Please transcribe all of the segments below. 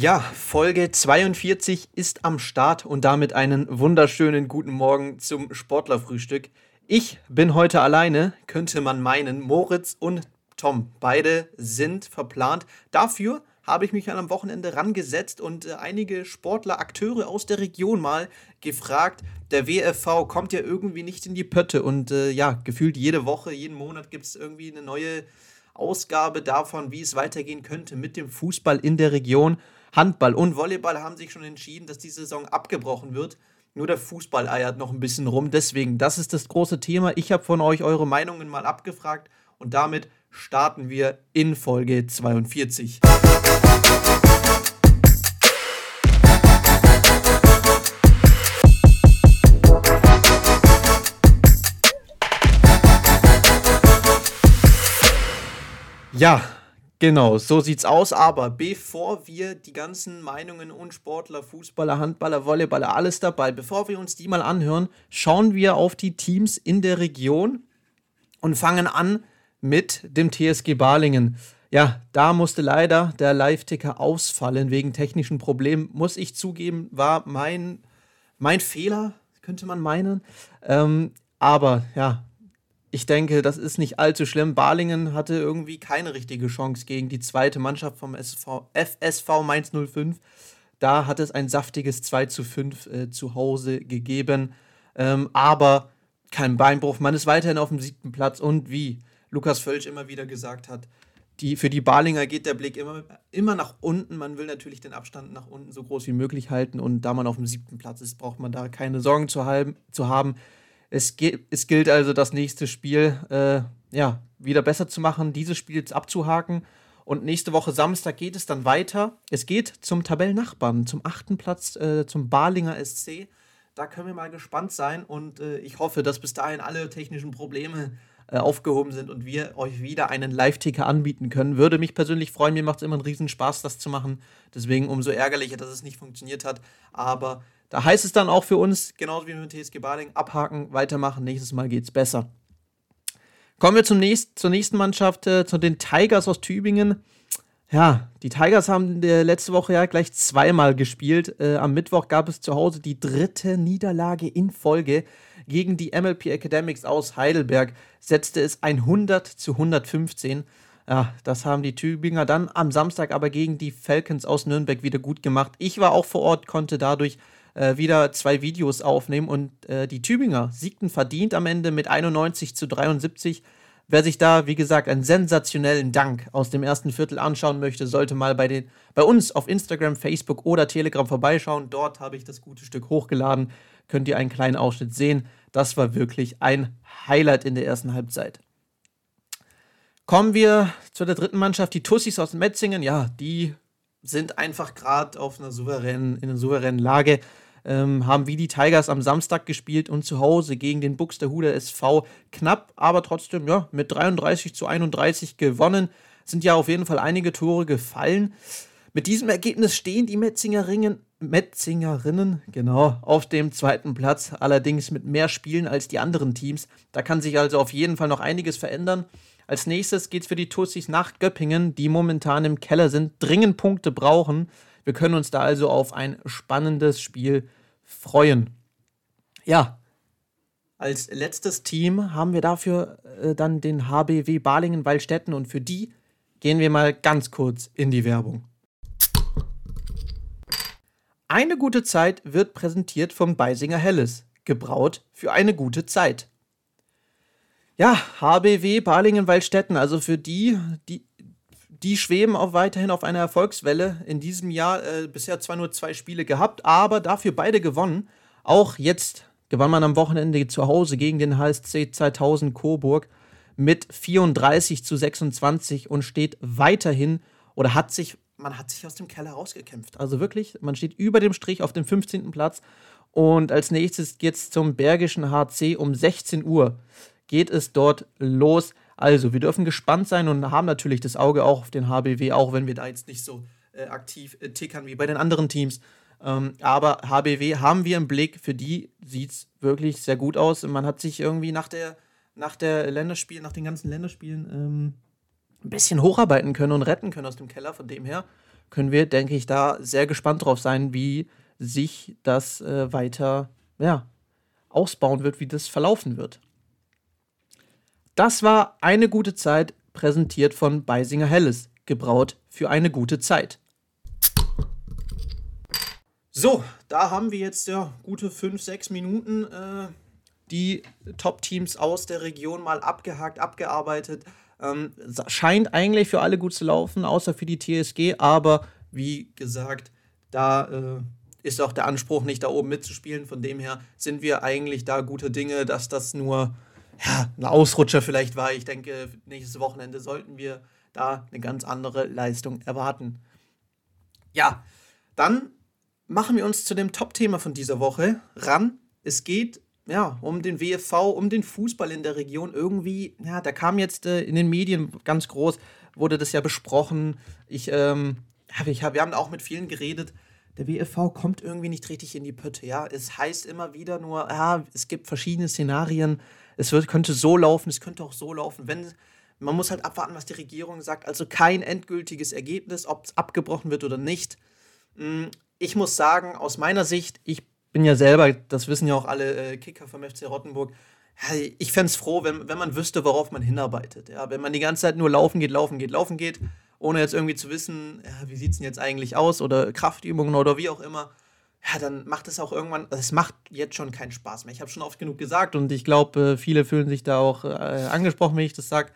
Ja, Folge 42 ist am Start und damit einen wunderschönen guten Morgen zum Sportlerfrühstück. Ich bin heute alleine, könnte man meinen. Moritz und Tom, beide sind verplant. Dafür habe ich mich am Wochenende rangesetzt und äh, einige Sportler, Akteure aus der Region mal gefragt. Der WFV kommt ja irgendwie nicht in die Pötte und äh, ja, gefühlt jede Woche, jeden Monat gibt es irgendwie eine neue Ausgabe davon, wie es weitergehen könnte mit dem Fußball in der Region. Handball und Volleyball haben sich schon entschieden, dass die Saison abgebrochen wird. Nur der Fußball eiert noch ein bisschen rum. Deswegen, das ist das große Thema. Ich habe von euch eure Meinungen mal abgefragt und damit starten wir in Folge 42. Ja, Genau, so sieht's aus. Aber bevor wir die ganzen Meinungen und Sportler, Fußballer, Handballer, Volleyballer, alles dabei, bevor wir uns die mal anhören, schauen wir auf die Teams in der Region und fangen an mit dem TSG Balingen. Ja, da musste leider der Live-Ticker ausfallen wegen technischen Problemen. Muss ich zugeben, war mein, mein Fehler, könnte man meinen. Ähm, aber ja, ich denke, das ist nicht allzu schlimm. Balingen hatte irgendwie keine richtige Chance gegen die zweite Mannschaft vom SV, FSV Mainz 05. Da hat es ein saftiges 2 zu 5 äh, zu Hause gegeben. Ähm, aber kein Beinbruch. Man ist weiterhin auf dem siebten Platz. Und wie Lukas Völsch immer wieder gesagt hat, die, für die Balinger geht der Blick immer, immer nach unten. Man will natürlich den Abstand nach unten so groß wie möglich halten. Und da man auf dem siebten Platz ist, braucht man da keine Sorgen zu, halben, zu haben. Es, es gilt also, das nächste Spiel äh, ja, wieder besser zu machen, dieses Spiel abzuhaken. Und nächste Woche Samstag geht es dann weiter. Es geht zum Tabellennachbarn, zum achten Platz, äh, zum Balinger SC. Da können wir mal gespannt sein und äh, ich hoffe, dass bis dahin alle technischen Probleme äh, aufgehoben sind und wir euch wieder einen Live-Ticker anbieten können. Würde mich persönlich freuen, mir macht es immer einen riesen Spaß, das zu machen. Deswegen umso ärgerlicher, dass es nicht funktioniert hat. Aber da heißt es dann auch für uns, genauso wie mit TSG Baling, abhaken, weitermachen, nächstes Mal geht es besser. Kommen wir zum nächst, zur nächsten Mannschaft, äh, zu den Tigers aus Tübingen. Ja, die Tigers haben letzte Woche ja gleich zweimal gespielt. Äh, am Mittwoch gab es zu Hause die dritte Niederlage in Folge gegen die MLP Academics aus Heidelberg. Setzte es 100 zu 115. Ja, das haben die Tübinger dann am Samstag aber gegen die Falcons aus Nürnberg wieder gut gemacht. Ich war auch vor Ort, konnte dadurch äh, wieder zwei Videos aufnehmen und äh, die Tübinger siegten verdient am Ende mit 91 zu 73. Wer sich da, wie gesagt, einen sensationellen Dank aus dem ersten Viertel anschauen möchte, sollte mal bei, den, bei uns auf Instagram, Facebook oder Telegram vorbeischauen. Dort habe ich das gute Stück hochgeladen. Könnt ihr einen kleinen Ausschnitt sehen. Das war wirklich ein Highlight in der ersten Halbzeit. Kommen wir zu der dritten Mannschaft, die Tussis aus Metzingen. Ja, die sind einfach gerade auf einer souveränen, in einer souveränen Lage ähm, haben wie die Tigers am Samstag gespielt und zu Hause gegen den Buxtehude SV knapp, aber trotzdem ja, mit 33 zu 31 gewonnen. Sind ja auf jeden Fall einige Tore gefallen. Mit diesem Ergebnis stehen die Metzingerinnen, Metzingerinnen genau auf dem zweiten Platz, allerdings mit mehr Spielen als die anderen Teams. Da kann sich also auf jeden Fall noch einiges verändern. Als nächstes geht es für die Tussis nach Göppingen, die momentan im Keller sind, dringend Punkte brauchen. Wir können uns da also auf ein spannendes Spiel freuen. Ja, als letztes Team haben wir dafür äh, dann den HBW Balingen-Waldstätten und für die gehen wir mal ganz kurz in die Werbung. Eine gute Zeit wird präsentiert vom Beisinger Helles, gebraut für eine gute Zeit. Ja, HBW Balingen-Waldstätten, also für die, die die schweben auch weiterhin auf einer Erfolgswelle. In diesem Jahr äh, bisher zwar nur zwei Spiele gehabt, aber dafür beide gewonnen. Auch jetzt gewann man am Wochenende zu Hause gegen den HSC 2000 Coburg mit 34 zu 26 und steht weiterhin oder hat sich, man hat sich aus dem Keller rausgekämpft. Also wirklich, man steht über dem Strich auf dem 15. Platz. Und als nächstes geht es zum Bergischen HC um 16 Uhr. Geht es dort los. Also, wir dürfen gespannt sein und haben natürlich das Auge auch auf den HBW, auch wenn wir da jetzt nicht so äh, aktiv äh, tickern wie bei den anderen Teams. Ähm, aber HBW haben wir im Blick, für die sieht es wirklich sehr gut aus. Man hat sich irgendwie nach der, nach der Länderspiel, nach den ganzen Länderspielen ähm, ein bisschen hocharbeiten können und retten können aus dem Keller. Von dem her können wir, denke ich, da sehr gespannt drauf sein, wie sich das äh, weiter ja, ausbauen wird, wie das verlaufen wird. Das war eine gute Zeit, präsentiert von Beisinger Helles, gebraut für eine gute Zeit. So, da haben wir jetzt ja gute 5, 6 Minuten äh, die Top-Teams aus der Region mal abgehakt, abgearbeitet. Ähm, scheint eigentlich für alle gut zu laufen, außer für die TSG, aber wie gesagt, da äh, ist auch der Anspruch, nicht da oben mitzuspielen. Von dem her sind wir eigentlich da gute Dinge, dass das nur ja, ein Ausrutscher vielleicht war. Ich denke, nächstes Wochenende sollten wir da eine ganz andere Leistung erwarten. Ja, dann machen wir uns zu dem Top-Thema von dieser Woche ran. Es geht ja, um den WFV, um den Fußball in der Region. Irgendwie, ja, da kam jetzt äh, in den Medien ganz groß, wurde das ja besprochen. Ich, ähm, ja, ich hab, wir haben auch mit vielen geredet. Der WFV kommt irgendwie nicht richtig in die Pötte. Ja, es heißt immer wieder nur, ja, es gibt verschiedene Szenarien. Es wird, könnte so laufen, es könnte auch so laufen. Wenn, man muss halt abwarten, was die Regierung sagt. Also kein endgültiges Ergebnis, ob es abgebrochen wird oder nicht. Hm, ich muss sagen, aus meiner Sicht, ich bin ja selber, das wissen ja auch alle äh, Kicker vom FC Rottenburg, ich fände es froh, wenn, wenn man wüsste, worauf man hinarbeitet. Ja, wenn man die ganze Zeit nur laufen geht, laufen geht, laufen geht, ohne jetzt irgendwie zu wissen, ja, wie sieht es denn jetzt eigentlich aus oder Kraftübungen oder wie auch immer, ja, dann macht es auch irgendwann, es macht jetzt schon keinen Spaß mehr. Ich habe schon oft genug gesagt und ich glaube, äh, viele fühlen sich da auch äh, angesprochen, wenn ich das sage.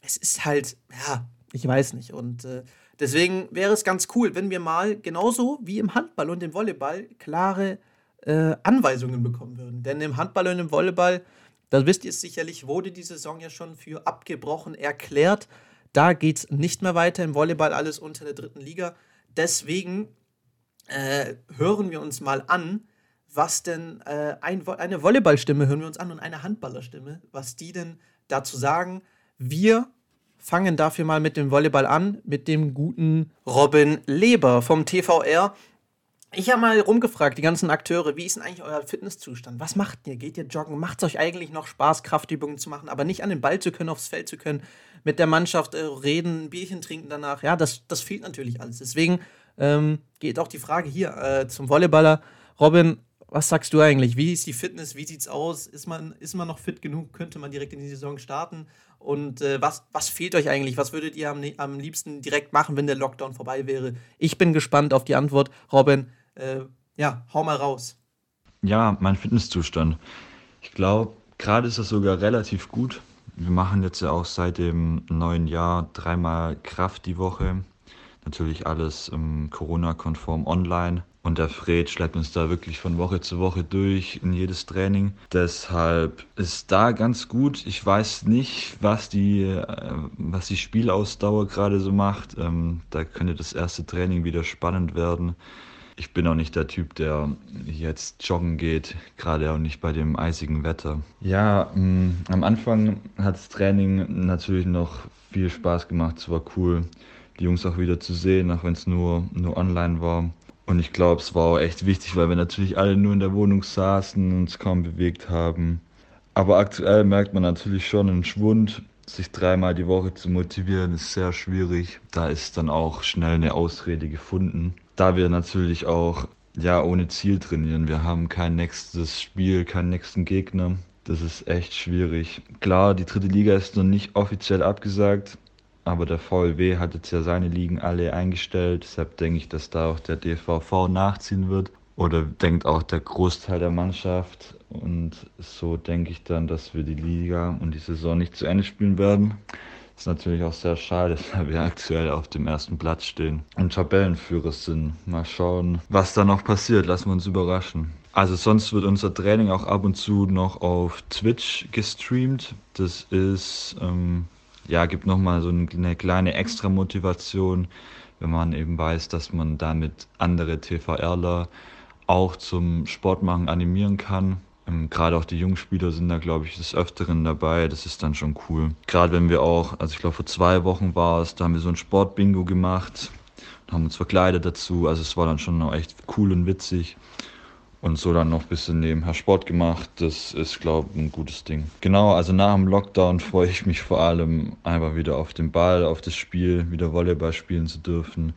Es ist halt, ja, ich weiß nicht. Und äh, deswegen wäre es ganz cool, wenn wir mal genauso wie im Handball und im Volleyball klare äh, Anweisungen bekommen würden. Denn im Handball und im Volleyball, da wisst ihr sicherlich, wurde die Saison ja schon für abgebrochen erklärt. Da geht es nicht mehr weiter. Im Volleyball alles unter der dritten Liga. Deswegen äh, hören wir uns mal an, was denn äh, ein, eine Volleyballstimme hören wir uns an und eine Handballerstimme, was die denn dazu sagen. Wir fangen dafür mal mit dem Volleyball an, mit dem guten Robin Leber vom TVR. Ich habe mal rumgefragt, die ganzen Akteure, wie ist denn eigentlich euer Fitnesszustand? Was macht ihr? Geht ihr joggen? Macht es euch eigentlich noch Spaß, Kraftübungen zu machen, aber nicht an den Ball zu können, aufs Feld zu können, mit der Mannschaft äh, reden, ein Bierchen trinken danach? Ja, das, das fehlt natürlich alles. Deswegen ähm, geht auch die Frage hier äh, zum Volleyballer. Robin, was sagst du eigentlich? Wie ist die Fitness? Wie sieht's aus? Ist man, ist man noch fit genug? Könnte man direkt in die Saison starten? Und äh, was, was fehlt euch eigentlich? Was würdet ihr am, am liebsten direkt machen, wenn der Lockdown vorbei wäre? Ich bin gespannt auf die Antwort. Robin, äh, ja, hau mal raus. Ja, mein Fitnesszustand. Ich glaube, gerade ist das sogar relativ gut. Wir machen jetzt ja auch seit dem neuen Jahr dreimal Kraft die Woche. Natürlich alles ähm, Corona-konform online. Und der Fred schleppt uns da wirklich von Woche zu Woche durch in jedes Training. Deshalb ist da ganz gut. Ich weiß nicht, was die, äh, was die Spielausdauer gerade so macht. Ähm, da könnte das erste Training wieder spannend werden ich bin auch nicht der Typ, der jetzt joggen geht, gerade auch nicht bei dem eisigen Wetter. Ja, mh, mm, am Anfang hat das Training natürlich noch viel Spaß gemacht. Es war cool, die Jungs auch wieder zu sehen, auch wenn es nur, nur online war. Und ich glaube, es war auch echt wichtig, weil wir natürlich alle nur in der Wohnung saßen und uns kaum bewegt haben. Aber aktuell merkt man natürlich schon einen Schwund. Sich dreimal die Woche zu motivieren, ist sehr schwierig. Da ist dann auch schnell eine Ausrede gefunden da wir natürlich auch ja ohne Ziel trainieren. Wir haben kein nächstes Spiel, keinen nächsten Gegner. Das ist echt schwierig. Klar, die dritte Liga ist noch nicht offiziell abgesagt, aber der VLW hat jetzt ja seine Ligen alle eingestellt. Deshalb denke ich, dass da auch der DVV nachziehen wird. Oder denkt auch der Großteil der Mannschaft. Und so denke ich dann, dass wir die Liga und die Saison nicht zu Ende spielen werden ist natürlich auch sehr schade, da wir aktuell auf dem ersten Platz stehen und Tabellenführer sind. Mal schauen, was da noch passiert. Lassen wir uns überraschen. Also sonst wird unser Training auch ab und zu noch auf Twitch gestreamt. Das ist, ähm, ja, gibt nochmal so eine kleine Extra-Motivation, wenn man eben weiß, dass man damit andere TVRler auch zum Sportmachen animieren kann. Ähm, Gerade auch die Jungspieler sind da, glaube ich, des Öfteren dabei. Das ist dann schon cool. Gerade wenn wir auch, also ich glaube vor zwei Wochen war es, da haben wir so ein Sportbingo gemacht und haben uns verkleidet dazu. Also es war dann schon noch echt cool und witzig. Und so dann noch ein bisschen nebenher Sport gemacht. Das ist, glaube ich, ein gutes Ding. Genau, also nach dem Lockdown freue ich mich vor allem einfach wieder auf den Ball, auf das Spiel, wieder Volleyball spielen zu dürfen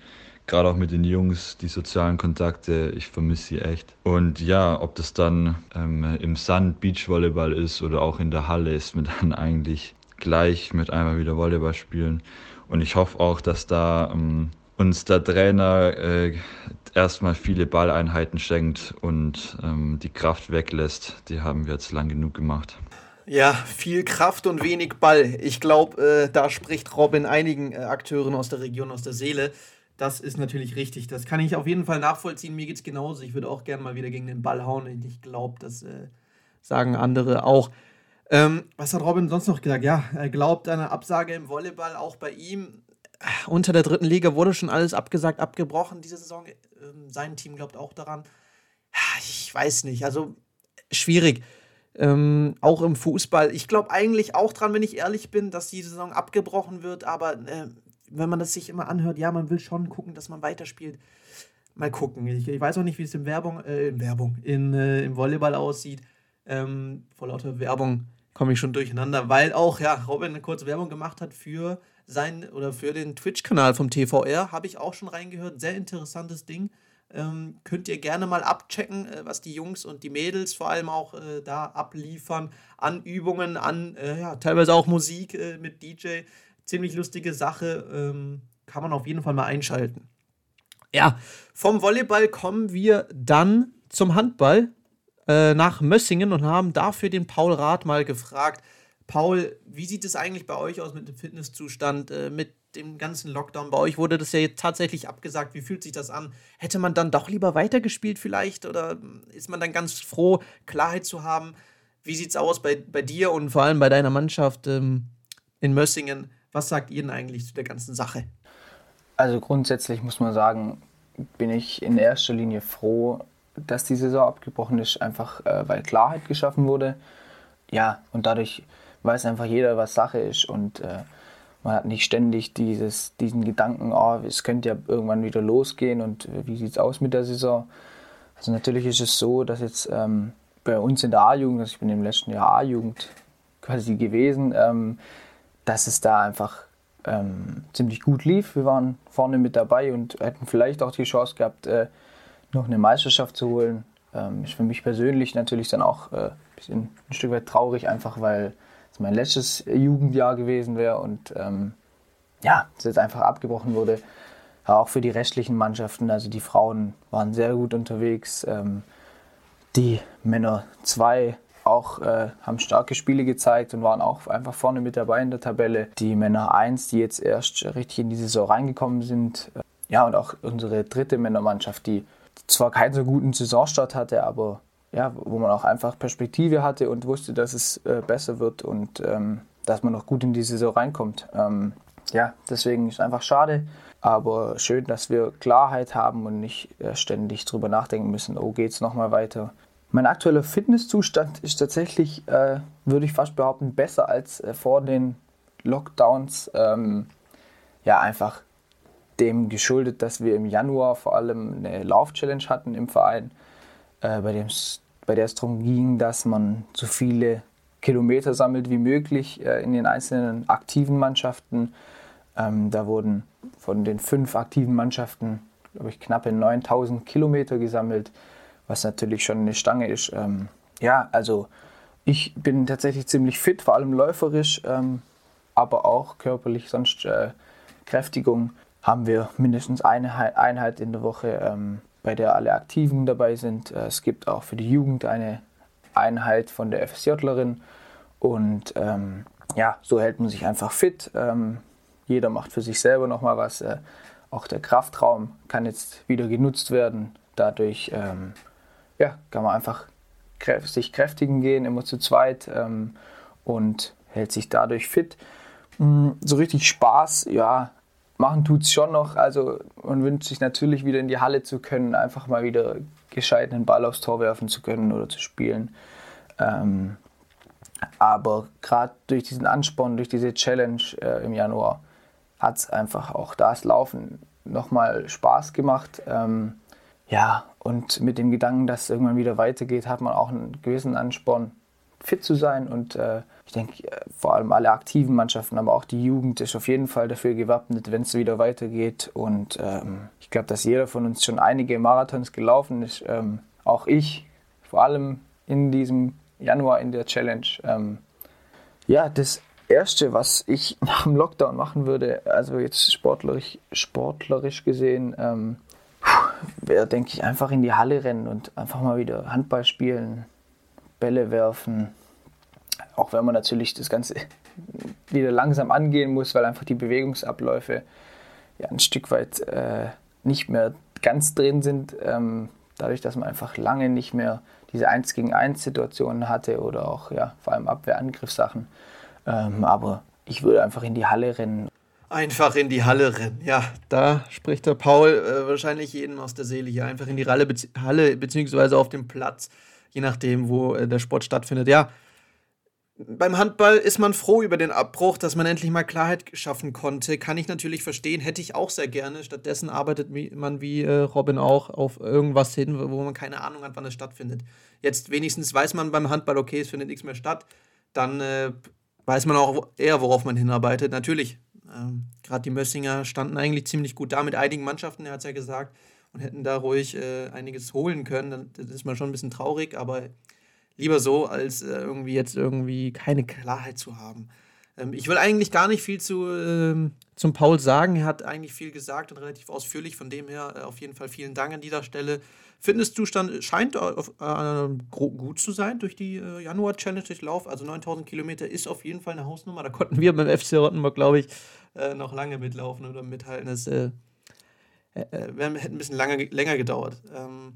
gerade auch mit den Jungs, die sozialen Kontakte, ich vermisse sie echt. Und ja, ob das dann ähm, im Sand Beachvolleyball ist oder auch in der Halle, ist mir dann eigentlich gleich mit einmal wieder Volleyball spielen. Und ich hoffe auch, dass da ähm, uns der Trainer äh, erstmal viele Balleinheiten schenkt und ähm, die Kraft weglässt. Die haben wir jetzt lang genug gemacht. Ja, viel Kraft und wenig Ball. Ich glaube, äh, da spricht Robin einigen äh, Akteuren aus der Region aus der Seele. Das ist natürlich richtig. Das kann ich auf jeden Fall nachvollziehen. Mir geht es genauso. Ich würde auch gerne mal wieder gegen den Ball hauen. Ich glaube, das äh, sagen andere auch. Ähm, was hat Robin sonst noch gesagt? Ja, er glaubt an eine Absage im Volleyball, auch bei ihm. Unter der dritten Liga wurde schon alles abgesagt, abgebrochen diese Saison. Ähm, sein Team glaubt auch daran. Ich weiß nicht, also schwierig. Ähm, auch im Fußball. Ich glaube eigentlich auch dran, wenn ich ehrlich bin, dass die Saison abgebrochen wird, aber äh, wenn man das sich immer anhört, ja, man will schon gucken, dass man weiterspielt. Mal gucken. Ich, ich weiß auch nicht, wie es in Werbung, äh, in Werbung, in, äh, im Volleyball aussieht. Ähm, vor lauter Werbung komme ich schon durcheinander, weil auch, ja, Robin eine kurze Werbung gemacht hat für sein oder für den Twitch-Kanal vom TVR. Habe ich auch schon reingehört. Sehr interessantes Ding. Ähm, könnt ihr gerne mal abchecken, äh, was die Jungs und die Mädels vor allem auch äh, da abliefern an Übungen, an äh, ja, teilweise auch Musik äh, mit DJ ziemlich lustige Sache. Ähm, kann man auf jeden Fall mal einschalten. Ja, vom Volleyball kommen wir dann zum Handball äh, nach Mössingen und haben dafür den Paul Rath mal gefragt. Paul, wie sieht es eigentlich bei euch aus mit dem Fitnesszustand, äh, mit dem ganzen Lockdown? Bei euch wurde das ja jetzt tatsächlich abgesagt. Wie fühlt sich das an? Hätte man dann doch lieber weitergespielt vielleicht? Oder ist man dann ganz froh, Klarheit zu haben? Wie sieht es aus bei, bei dir und vor allem bei deiner Mannschaft ähm, in Mössingen? Was sagt ihr denn eigentlich zu der ganzen Sache? Also grundsätzlich muss man sagen, bin ich in erster Linie froh, dass die Saison abgebrochen ist, einfach äh, weil Klarheit geschaffen wurde. Ja, und dadurch weiß einfach jeder, was Sache ist und äh, man hat nicht ständig dieses, diesen Gedanken, oh, es könnte ja irgendwann wieder losgehen und äh, wie sieht es aus mit der Saison. Also natürlich ist es so, dass jetzt ähm, bei uns in der A-Jugend, also ich bin im letzten Jahr A-Jugend quasi gewesen, ähm, dass es da einfach ähm, ziemlich gut lief. Wir waren vorne mit dabei und hätten vielleicht auch die Chance gehabt, äh, noch eine Meisterschaft zu holen. Ähm, ist für mich persönlich natürlich dann auch äh, bisschen, ein Stück weit traurig, einfach weil es mein letztes Jugendjahr gewesen wäre und ähm, ja, es jetzt einfach abgebrochen wurde. Aber auch für die restlichen Mannschaften, also die Frauen waren sehr gut unterwegs. Ähm, die Männer zwei auch äh, haben starke Spiele gezeigt und waren auch einfach vorne mit dabei in der Tabelle. Die Männer 1, die jetzt erst richtig in die Saison reingekommen sind. Äh, ja, und auch unsere dritte Männermannschaft, die zwar keinen so guten Saisonstart hatte, aber ja, wo man auch einfach Perspektive hatte und wusste, dass es äh, besser wird und ähm, dass man noch gut in die Saison reinkommt. Ähm, ja, deswegen ist es einfach schade, aber schön, dass wir Klarheit haben und nicht äh, ständig drüber nachdenken müssen, oh, geht es nochmal weiter. Mein aktueller Fitnesszustand ist tatsächlich, äh, würde ich fast behaupten, besser als äh, vor den Lockdowns. Ähm, ja, einfach dem geschuldet, dass wir im Januar vor allem eine Lauf-Challenge hatten im Verein, äh, bei, der es darum ging, dass man so viele Kilometer sammelt wie möglich äh, in den einzelnen aktiven Mannschaften. Ähm, da wurden von den fünf aktiven Mannschaften, glaube ich, knappe 9000 Kilometer gesammelt was natürlich schon eine Stange ist. Ähm, ja, also ich bin tatsächlich ziemlich fit, vor allem läuferisch, ähm, aber auch körperlich, sonst äh, Kräftigung haben wir mindestens eine Einheit in der Woche, ähm, bei der alle Aktiven dabei sind. Äh, es gibt auch für die Jugend eine Einheit von der FSJlerin und ähm, ja, so hält man sich einfach fit. Ähm, jeder macht für sich selber nochmal was. Äh, auch der Kraftraum kann jetzt wieder genutzt werden. Dadurch ähm, ja, kann man einfach sich kräftigen gehen, immer zu zweit ähm, und hält sich dadurch fit. Mm, so richtig Spaß, ja, machen tut es schon noch. Also man wünscht sich natürlich wieder in die Halle zu können, einfach mal wieder gescheit einen Ball aufs Tor werfen zu können oder zu spielen. Ähm, aber gerade durch diesen Ansporn, durch diese Challenge äh, im Januar hat es einfach auch das Laufen nochmal Spaß gemacht. Ähm, ja, und mit dem Gedanken, dass es irgendwann wieder weitergeht, hat man auch einen gewissen Ansporn, fit zu sein und äh, ich denke, äh, vor allem alle aktiven Mannschaften, aber auch die Jugend ist auf jeden Fall dafür gewappnet, wenn es wieder weitergeht. Und ähm, ich glaube, dass jeder von uns schon einige Marathons gelaufen ist. Ähm, auch ich, vor allem in diesem Januar in der Challenge. Ähm, ja, das Erste, was ich nach dem Lockdown machen würde, also jetzt sportlerisch, sportlerisch gesehen, ähm, denke ich, einfach in die Halle rennen und einfach mal wieder Handball spielen, Bälle werfen. Auch wenn man natürlich das Ganze wieder langsam angehen muss, weil einfach die Bewegungsabläufe ja ein Stück weit äh, nicht mehr ganz drin sind. Ähm, dadurch, dass man einfach lange nicht mehr diese 1 gegen 1 Situationen hatte oder auch ja, vor allem Abwehrangriffssachen. Ähm, aber ich würde einfach in die Halle rennen. Einfach in die Halle rennen. Ja, da spricht der Paul äh, wahrscheinlich jeden aus der Seele hier. Einfach in die Halle, bezieh Halle beziehungsweise auf dem Platz, je nachdem, wo äh, der Sport stattfindet. Ja, beim Handball ist man froh über den Abbruch, dass man endlich mal Klarheit schaffen konnte. Kann ich natürlich verstehen, hätte ich auch sehr gerne. Stattdessen arbeitet man wie äh, Robin auch auf irgendwas hin, wo man keine Ahnung hat, wann es stattfindet. Jetzt wenigstens weiß man beim Handball, okay, es findet nichts mehr statt. Dann äh, weiß man auch eher, worauf man hinarbeitet. Natürlich, ähm, gerade die Mössinger standen eigentlich ziemlich gut da mit einigen Mannschaften, er hat es ja gesagt, und hätten da ruhig äh, einiges holen können. Dann ist man schon ein bisschen traurig, aber lieber so, als äh, irgendwie jetzt irgendwie keine Klarheit zu haben. Ähm, ich will eigentlich gar nicht viel zu, ähm, zum Paul sagen. Er hat eigentlich viel gesagt und relativ ausführlich. Von dem her äh, auf jeden Fall vielen Dank an dieser Stelle. Fitnesszustand scheint auf, äh, gut zu sein durch die äh, Januar-Challenge Lauf. Also 9000 Kilometer ist auf jeden Fall eine Hausnummer. Da konnten wir beim FC Rottenburg, glaube ich, äh, noch lange mitlaufen oder mithalten. Das äh, äh, hätte ein bisschen lange, länger gedauert. Ähm,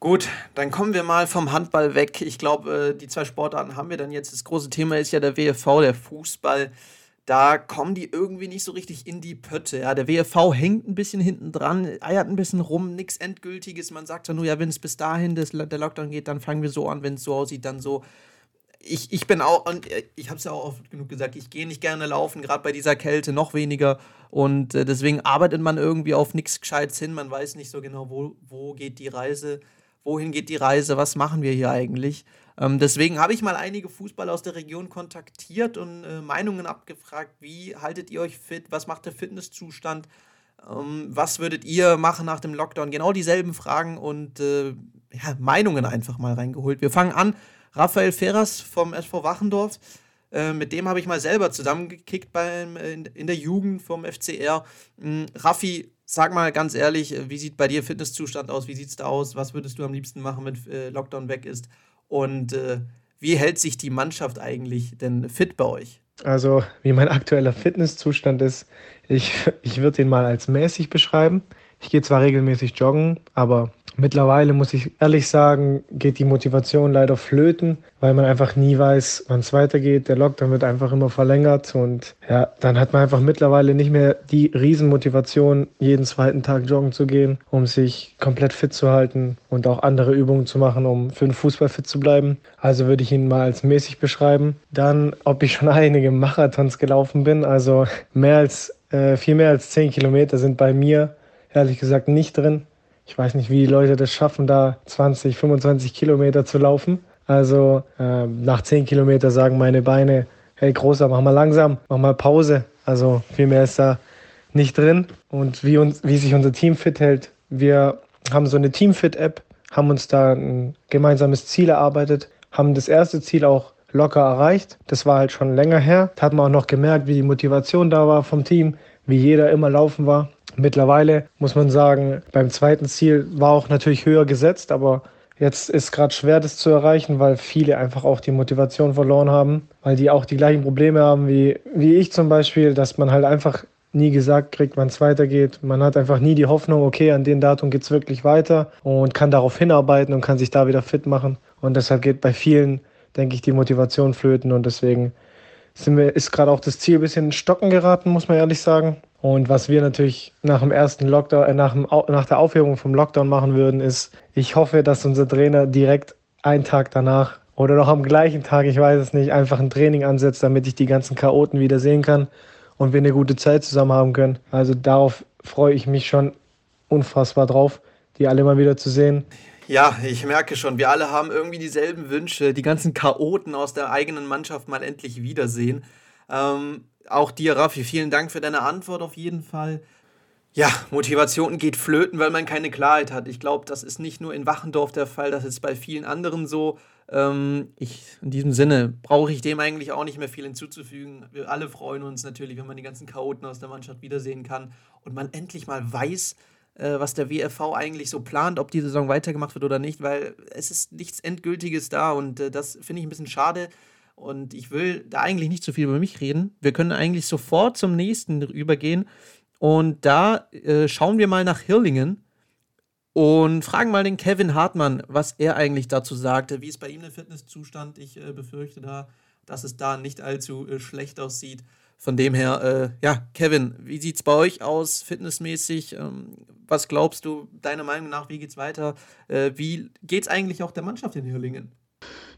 Gut, dann kommen wir mal vom Handball weg. Ich glaube, äh, die zwei Sportarten haben wir dann jetzt. Das große Thema ist ja der WFV, der Fußball. Da kommen die irgendwie nicht so richtig in die Pötte. Ja, der WFV hängt ein bisschen hinten dran, eiert ein bisschen rum, nichts Endgültiges. Man sagt ja nur, ja, wenn es bis dahin das, der Lockdown geht, dann fangen wir so an. Wenn es so aussieht, dann so. Ich, ich bin auch, und äh, ich habe es ja auch oft genug gesagt, ich gehe nicht gerne laufen, gerade bei dieser Kälte noch weniger. Und äh, deswegen arbeitet man irgendwie auf nichts Gescheites hin. Man weiß nicht so genau, wo, wo geht die Reise wohin geht die Reise, was machen wir hier eigentlich. Ähm, deswegen habe ich mal einige Fußballer aus der Region kontaktiert und äh, Meinungen abgefragt, wie haltet ihr euch fit, was macht der Fitnesszustand, ähm, was würdet ihr machen nach dem Lockdown, genau dieselben Fragen und äh, ja, Meinungen einfach mal reingeholt. Wir fangen an, Raphael Ferras vom SV Wachendorf. Äh, mit dem habe ich mal selber zusammengekickt beim, in, in der Jugend vom FCR. Ähm, Raffi Sag mal ganz ehrlich, äh, wie sieht bei dir Fitnesszustand aus? Wie sieht es da aus? Was würdest du am liebsten machen, wenn äh, Lockdown weg ist? Und äh, wie hält sich die Mannschaft eigentlich denn fit bei euch? Also, wie mein aktueller Fitnesszustand ist, ich, ich würde ihn mal als mäßig beschreiben. Ich gehe zwar regelmäßig joggen, aber Mittlerweile muss ich ehrlich sagen, geht die Motivation leider flöten, weil man einfach nie weiß, wann es weitergeht. Der Lockdown wird einfach immer verlängert und ja, dann hat man einfach mittlerweile nicht mehr die Riesenmotivation, jeden zweiten Tag joggen zu gehen, um sich komplett fit zu halten und auch andere Übungen zu machen, um für den Fußball fit zu bleiben. Also würde ich ihn mal als mäßig beschreiben. Dann, ob ich schon einige Marathons gelaufen bin, also mehr als, äh, viel mehr als 10 Kilometer sind bei mir ehrlich gesagt nicht drin. Ich weiß nicht, wie die Leute das schaffen, da 20, 25 Kilometer zu laufen. Also äh, nach 10 Kilometern sagen meine Beine, hey Großer, mach mal langsam, mach mal Pause. Also viel mehr ist da nicht drin. Und wie, uns, wie sich unser Team fit hält, wir haben so eine Teamfit-App, haben uns da ein gemeinsames Ziel erarbeitet, haben das erste Ziel auch locker erreicht. Das war halt schon länger her. Da hat man auch noch gemerkt, wie die Motivation da war vom Team, wie jeder immer laufen war. Mittlerweile muss man sagen, beim zweiten Ziel war auch natürlich höher gesetzt, aber jetzt ist gerade schwer, das zu erreichen, weil viele einfach auch die Motivation verloren haben, weil die auch die gleichen Probleme haben wie, wie ich zum Beispiel, dass man halt einfach nie gesagt kriegt, wann es weitergeht. Man hat einfach nie die Hoffnung, okay, an dem Datum geht es wirklich weiter und kann darauf hinarbeiten und kann sich da wieder fit machen. Und deshalb geht bei vielen, denke ich, die Motivation flöten und deswegen sind wir, ist gerade auch das Ziel ein bisschen in Stocken geraten, muss man ehrlich sagen. Und was wir natürlich nach dem ersten Lockdown, äh, nach, dem, nach der Aufhebung vom Lockdown machen würden, ist, ich hoffe, dass unser Trainer direkt einen Tag danach oder noch am gleichen Tag, ich weiß es nicht, einfach ein Training ansetzt, damit ich die ganzen Chaoten wieder sehen kann und wir eine gute Zeit zusammen haben können. Also darauf freue ich mich schon unfassbar drauf, die alle mal wieder zu sehen. Ja, ich merke schon, wir alle haben irgendwie dieselben Wünsche, die ganzen Chaoten aus der eigenen Mannschaft mal endlich wiedersehen. Ähm, auch dir, Raffi, vielen Dank für deine Antwort auf jeden Fall. Ja, Motivation geht flöten, weil man keine Klarheit hat. Ich glaube, das ist nicht nur in Wachendorf der Fall, das ist bei vielen anderen so. Ähm, ich, in diesem Sinne brauche ich dem eigentlich auch nicht mehr viel hinzuzufügen. Wir alle freuen uns natürlich, wenn man die ganzen Chaoten aus der Mannschaft wiedersehen kann und man endlich mal weiß, was der WFV eigentlich so plant, ob die Saison weitergemacht wird oder nicht, weil es ist nichts Endgültiges da und äh, das finde ich ein bisschen schade. Und ich will da eigentlich nicht so viel über mich reden. Wir können eigentlich sofort zum nächsten übergehen. Und da äh, schauen wir mal nach Hirlingen und fragen mal den Kevin Hartmann, was er eigentlich dazu sagte. Wie ist bei ihm der Fitnesszustand? Ich äh, befürchte da, dass es da nicht allzu äh, schlecht aussieht. Von dem her, äh, ja, Kevin, wie sieht es bei euch aus, fitnessmäßig? Ähm, was glaubst du, deiner Meinung nach, wie geht es weiter? Äh, wie es eigentlich auch der Mannschaft in Hirlingen?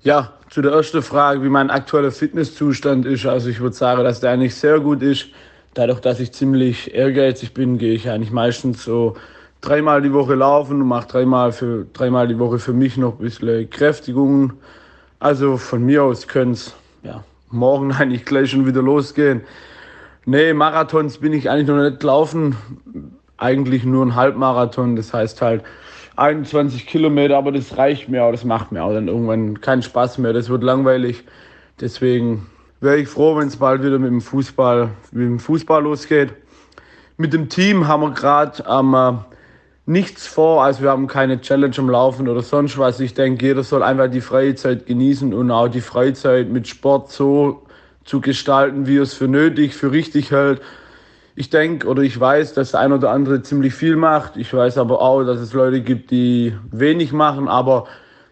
Ja, zu der ersten Frage, wie mein aktueller Fitnesszustand ist. Also ich würde sagen, dass der eigentlich sehr gut ist. Dadurch, dass ich ziemlich ehrgeizig bin, gehe ich eigentlich meistens so dreimal die Woche laufen und mache dreimal, für, dreimal die Woche für mich noch ein bisschen Kräftigung. Also von mir aus können es morgen eigentlich gleich schon wieder losgehen. Nee, Marathons bin ich eigentlich noch nicht gelaufen. Eigentlich nur ein Halbmarathon. Das heißt halt 21 Kilometer, aber das reicht mir auch, das macht mir auch dann irgendwann keinen Spaß mehr. Das wird langweilig. Deswegen wäre ich froh, wenn es bald wieder mit dem Fußball, mit dem Fußball losgeht. Mit dem Team haben wir gerade ähm, nichts vor, also wir haben keine Challenge am Laufen oder sonst was. Ich denke, jeder soll einfach die Freizeit genießen und auch die Freizeit mit Sport so zu gestalten, wie er es für nötig, für richtig hält. Ich denke oder ich weiß, dass der ein oder andere ziemlich viel macht. Ich weiß aber auch, dass es Leute gibt, die wenig machen. Aber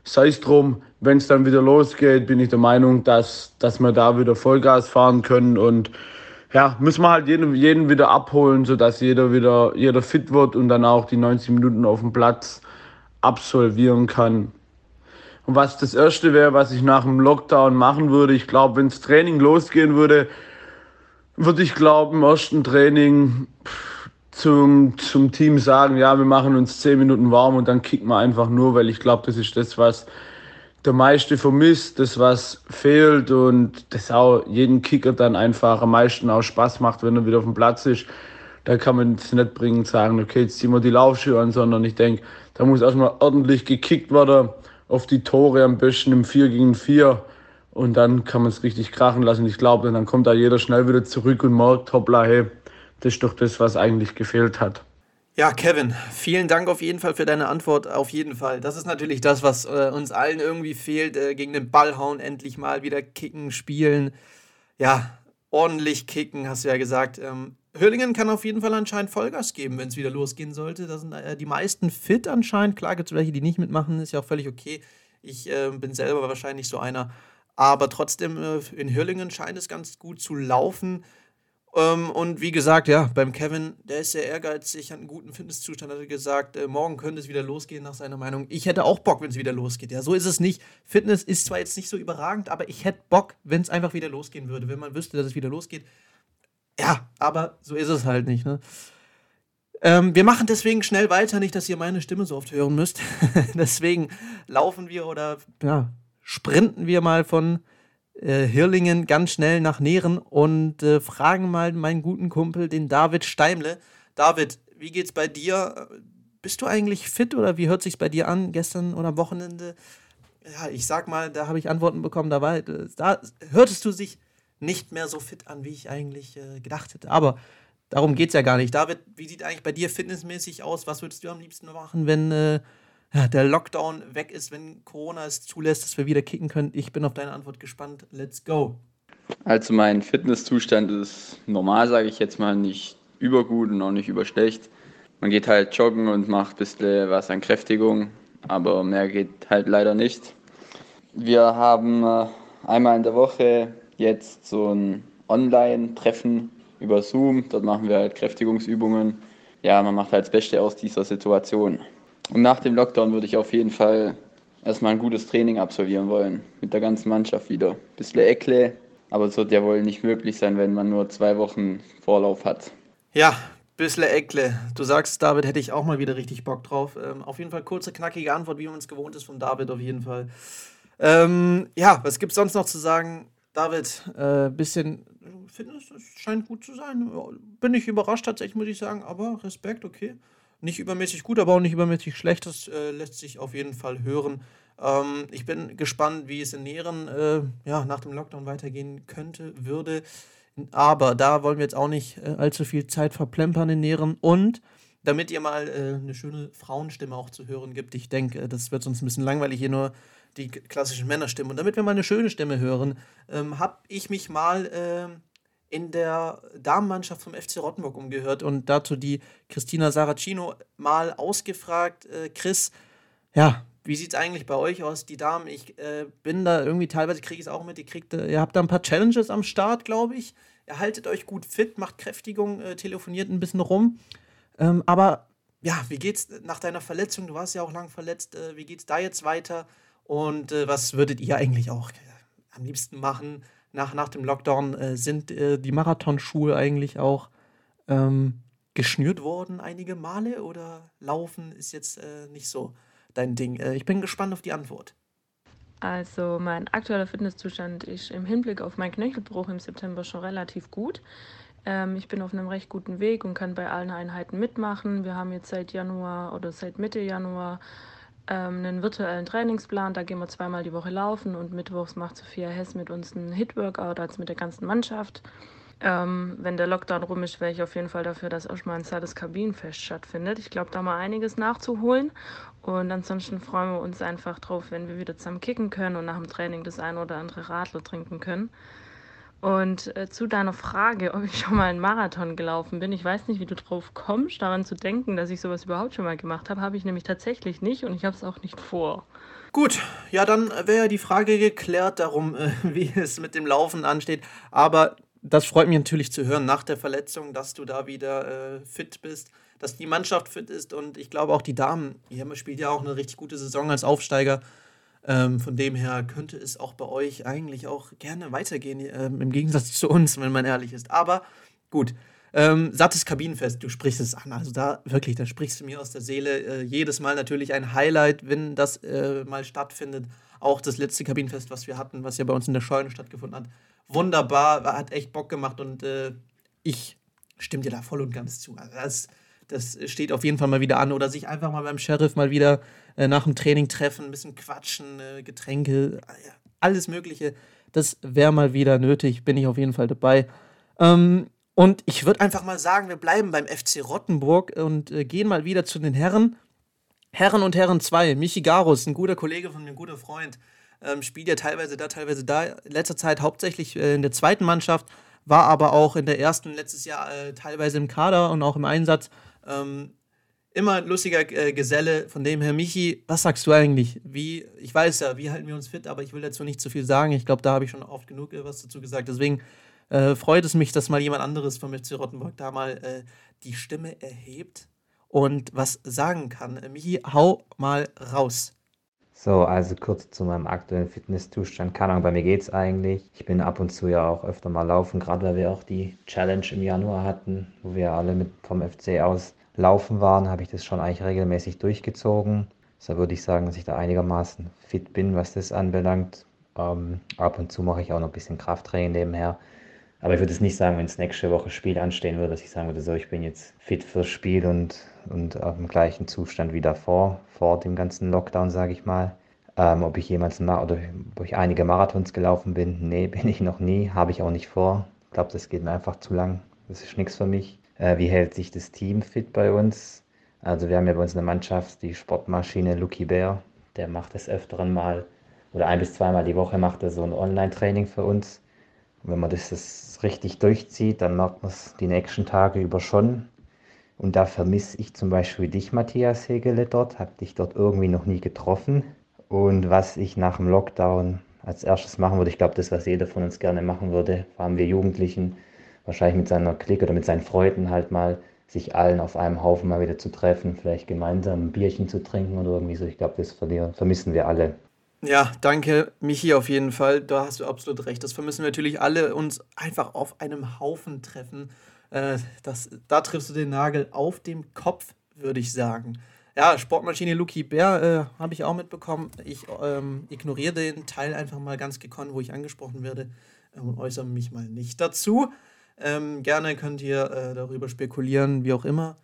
sei es drum, wenn es dann wieder losgeht, bin ich der Meinung, dass, dass wir da wieder Vollgas fahren können. Und ja, müssen wir halt jeden, jeden wieder abholen, sodass jeder wieder jeder fit wird und dann auch die 90 Minuten auf dem Platz absolvieren kann. Und was das Erste wäre, was ich nach dem Lockdown machen würde, ich glaube, wenn das Training losgehen würde, würde ich glaube im ersten Training zum, zum Team sagen, ja, wir machen uns 10 Minuten warm und dann kicken wir einfach nur, weil ich glaube, das ist das, was der meiste vermisst, das, was fehlt und das auch jeden Kicker dann einfach am meisten auch Spaß macht, wenn er wieder auf dem Platz ist. Da kann man es nicht bringen, sagen, okay, jetzt ziehen wir die Laufschuhe an, sondern ich denke, da muss erstmal ordentlich gekickt werden auf die Tore, am besten im 4 gegen 4. Und dann kann man es richtig krachen lassen. Ich glaube, dann kommt da jeder schnell wieder zurück und merkt, hoppla, hey, das ist doch das, was eigentlich gefehlt hat. Ja, Kevin, vielen Dank auf jeden Fall für deine Antwort. Auf jeden Fall. Das ist natürlich das, was äh, uns allen irgendwie fehlt. Äh, gegen den Ball hauen, endlich mal wieder kicken, spielen. Ja, ordentlich kicken, hast du ja gesagt. Ähm, Hürlingen kann auf jeden Fall anscheinend Vollgas geben, wenn es wieder losgehen sollte. Da sind äh, die meisten fit anscheinend. Klar gibt es welche, die nicht mitmachen, ist ja auch völlig okay. Ich äh, bin selber wahrscheinlich so einer. Aber trotzdem, äh, in Hürlingen scheint es ganz gut zu laufen. Ähm, und wie gesagt, ja, beim Kevin, der ist sehr ehrgeizig, hat einen guten Fitnesszustand, hat er gesagt, äh, morgen könnte es wieder losgehen, nach seiner Meinung. Ich hätte auch Bock, wenn es wieder losgeht. Ja, so ist es nicht. Fitness ist zwar jetzt nicht so überragend, aber ich hätte Bock, wenn es einfach wieder losgehen würde, wenn man wüsste, dass es wieder losgeht. Ja, aber so ist es halt nicht. Ne? Ähm, wir machen deswegen schnell weiter, nicht, dass ihr meine Stimme so oft hören müsst. deswegen laufen wir oder ja, sprinten wir mal von äh, Hirlingen ganz schnell nach Nähren und äh, fragen mal meinen guten Kumpel, den David Steimle. David, wie geht's bei dir? Bist du eigentlich fit oder wie hört sich's bei dir an? Gestern oder am Wochenende? Ja, ich sag mal, da habe ich Antworten bekommen. Da, war, da hörtest du sich nicht mehr so fit an, wie ich eigentlich äh, gedacht hätte. Aber darum geht es ja gar nicht. David, wie sieht eigentlich bei dir fitnessmäßig aus? Was würdest du am liebsten machen, wenn äh, der Lockdown weg ist, wenn Corona es zulässt, dass wir wieder kicken können? Ich bin auf deine Antwort gespannt. Let's go. Also mein Fitnesszustand ist normal, sage ich jetzt mal, nicht übergut und auch nicht überschlecht. Man geht halt joggen und macht ein bisschen was an Kräftigung, aber mehr geht halt leider nicht. Wir haben äh, einmal in der Woche jetzt so ein Online-Treffen über Zoom. Dort machen wir halt Kräftigungsübungen. Ja, man macht halt das Beste aus dieser Situation. Und nach dem Lockdown würde ich auf jeden Fall erstmal ein gutes Training absolvieren wollen. Mit der ganzen Mannschaft wieder. Bisschen Eckle, aber es wird ja wohl nicht möglich sein, wenn man nur zwei Wochen Vorlauf hat. Ja, Bissle Eckle. Du sagst, David, hätte ich auch mal wieder richtig Bock drauf. Ähm, auf jeden Fall kurze, knackige Antwort, wie man es gewohnt ist von David, auf jeden Fall. Ähm, ja, was gibt es sonst noch zu sagen? David, äh, bisschen Fitness scheint gut zu sein. Bin ich überrascht tatsächlich, muss ich sagen, aber Respekt, okay. Nicht übermäßig gut, aber auch nicht übermäßig schlecht. Das äh, lässt sich auf jeden Fall hören. Ähm, ich bin gespannt, wie es in näheren, äh, ja, nach dem Lockdown weitergehen könnte, würde. Aber da wollen wir jetzt auch nicht äh, allzu viel Zeit verplempern in Näheren. Und damit ihr mal äh, eine schöne Frauenstimme auch zu hören gibt, ich denke, das wird sonst ein bisschen langweilig hier nur die klassischen Männerstimmen. Und damit wir mal eine schöne Stimme hören, ähm, habe ich mich mal äh, in der Damenmannschaft vom FC Rottenburg umgehört und dazu die Christina Saracino mal ausgefragt. Äh, Chris, ja, wie sieht es eigentlich bei euch aus, die Damen? Ich äh, bin da irgendwie, teilweise kriege ich es auch mit, ihr, kriegt, äh, ihr habt da ein paar Challenges am Start, glaube ich. Ihr haltet euch gut fit, macht Kräftigung, äh, telefoniert ein bisschen rum. Ähm, aber ja, wie geht's nach deiner Verletzung? Du warst ja auch lang verletzt. Äh, wie geht's da jetzt weiter? Und äh, was würdet ihr eigentlich auch am liebsten machen nach, nach dem Lockdown? sind die Marathonschuhe eigentlich auch ähm, geschnürt worden einige Male oder Laufen ist jetzt nicht so dein Ding? Äh, ich bin gespannt auf die Antwort. Also mein aktueller Fitnesszustand ist im Hinblick auf meinen Knöchelbruch im September schon relativ gut. Ähm, ich bin auf einem recht guten Weg und kann bei allen Einheiten mitmachen. Wir haben jetzt seit Januar oder seit Mitte Januar ähm, einen virtuellen Trainingsplan. Da gehen wir zweimal die Woche laufen und mittwochs macht Sophia Hess mit uns einen Hit-Workout als mit der ganzen Mannschaft. Ähm, wenn der Lockdown rum ist, wäre ich auf jeden Fall dafür, dass auch mal ein zweites Kabinenfest stattfindet. Ich glaube, da mal einiges nachzuholen. Und ansonsten freuen wir uns einfach drauf, wenn wir wieder zusammen kicken können und nach dem Training das ein oder andere Radler trinken können. Und äh, zu deiner Frage, ob ich schon mal einen Marathon gelaufen bin, ich weiß nicht, wie du drauf kommst, daran zu denken, dass ich sowas überhaupt schon mal gemacht habe, habe ich nämlich tatsächlich nicht und ich habe es auch nicht vor. Gut, ja, dann wäre ja die Frage geklärt darum, äh, wie es mit dem Laufen ansteht. Aber das freut mich natürlich zu hören nach der Verletzung, dass du da wieder äh, fit bist, dass die Mannschaft fit ist und ich glaube auch die Damen, ihr spielt ja auch eine richtig gute Saison als Aufsteiger. Ähm, von dem her könnte es auch bei euch eigentlich auch gerne weitergehen, ähm, im Gegensatz zu uns, wenn man ehrlich ist. Aber gut, ähm, sattes Kabinenfest, du sprichst es an. Also da wirklich, da sprichst du mir aus der Seele. Äh, jedes Mal natürlich ein Highlight, wenn das äh, mal stattfindet. Auch das letzte Kabinenfest, was wir hatten, was ja bei uns in der Scheune stattgefunden hat, wunderbar, hat echt Bock gemacht und äh, ich stimme dir da voll und ganz zu. Also das, das steht auf jeden Fall mal wieder an. Oder sich einfach mal beim Sheriff mal wieder nach dem Training treffen, ein bisschen quatschen, äh, Getränke, alles Mögliche. Das wäre mal wieder nötig, bin ich auf jeden Fall dabei. Ähm, und ich würde einfach mal sagen, wir bleiben beim FC Rottenburg und äh, gehen mal wieder zu den Herren. Herren und Herren 2. Michi Garus, ein guter Kollege von mir, ein guter Freund ähm, spielt ja teilweise da, teilweise da. In letzter Zeit hauptsächlich äh, in der zweiten Mannschaft, war aber auch in der ersten letztes Jahr äh, teilweise im Kader und auch im Einsatz. Ähm, immer ein lustiger äh, Geselle. Von dem her, Michi, was sagst du eigentlich? Wie, ich weiß ja, wie halten wir uns fit, aber ich will dazu nicht zu viel sagen. Ich glaube, da habe ich schon oft genug äh, was dazu gesagt. Deswegen äh, freut es mich, dass mal jemand anderes vom FC Rottenburg da mal äh, die Stimme erhebt und was sagen kann. Michi, hau mal raus. So, also kurz zu meinem aktuellen Fitnesszustand. Keine Ahnung, bei mir geht's eigentlich. Ich bin ab und zu ja auch öfter mal laufen, gerade weil wir auch die Challenge im Januar hatten, wo wir alle mit vom FC aus laufen waren, habe ich das schon eigentlich regelmäßig durchgezogen. So würde ich sagen, dass ich da einigermaßen fit bin, was das anbelangt. Ähm, ab und zu mache ich auch noch ein bisschen Krafttraining nebenher. Aber ich würde es nicht sagen, wenn es nächste Woche Spiel anstehen würde, dass ich sagen würde, so, ich bin jetzt fit fürs Spiel und, und auf dem gleichen Zustand wie davor, vor dem ganzen Lockdown, sage ich mal. Ähm, ob ich jemals mal oder ob ich einige Marathons gelaufen bin, nee, bin ich noch nie, habe ich auch nicht vor. Ich glaube, das geht mir einfach zu lang. Das ist nichts für mich. Äh, wie hält sich das Team fit bei uns? Also wir haben ja bei uns eine Mannschaft, die Sportmaschine Lucky Bear, der macht des Öfteren mal oder ein bis zweimal die Woche macht er so ein Online-Training für uns. Und wenn man das, das richtig durchzieht, dann merkt man es die nächsten Tage über schon. Und da vermisse ich zum Beispiel dich, Matthias Hegele, dort. Habe dich dort irgendwie noch nie getroffen. Und was ich nach dem Lockdown als erstes machen würde, ich glaube, das, was jeder von uns gerne machen würde, allem wir Jugendlichen, wahrscheinlich mit seiner Clique oder mit seinen Freunden halt mal, sich allen auf einem Haufen mal wieder zu treffen, vielleicht gemeinsam ein Bierchen zu trinken oder irgendwie so. Ich glaube, das vermissen wir alle. Ja, danke, Michi, auf jeden Fall. Da hast du absolut recht. Das vermissen wir natürlich alle, uns einfach auf einem Haufen treffen. Äh, das, da triffst du den Nagel auf dem Kopf, würde ich sagen. Ja, Sportmaschine Luki Bär äh, habe ich auch mitbekommen. Ich ähm, ignoriere den Teil einfach mal ganz gekonnt, wo ich angesprochen werde und äußere mich mal nicht dazu. Ähm, gerne könnt ihr äh, darüber spekulieren, wie auch immer.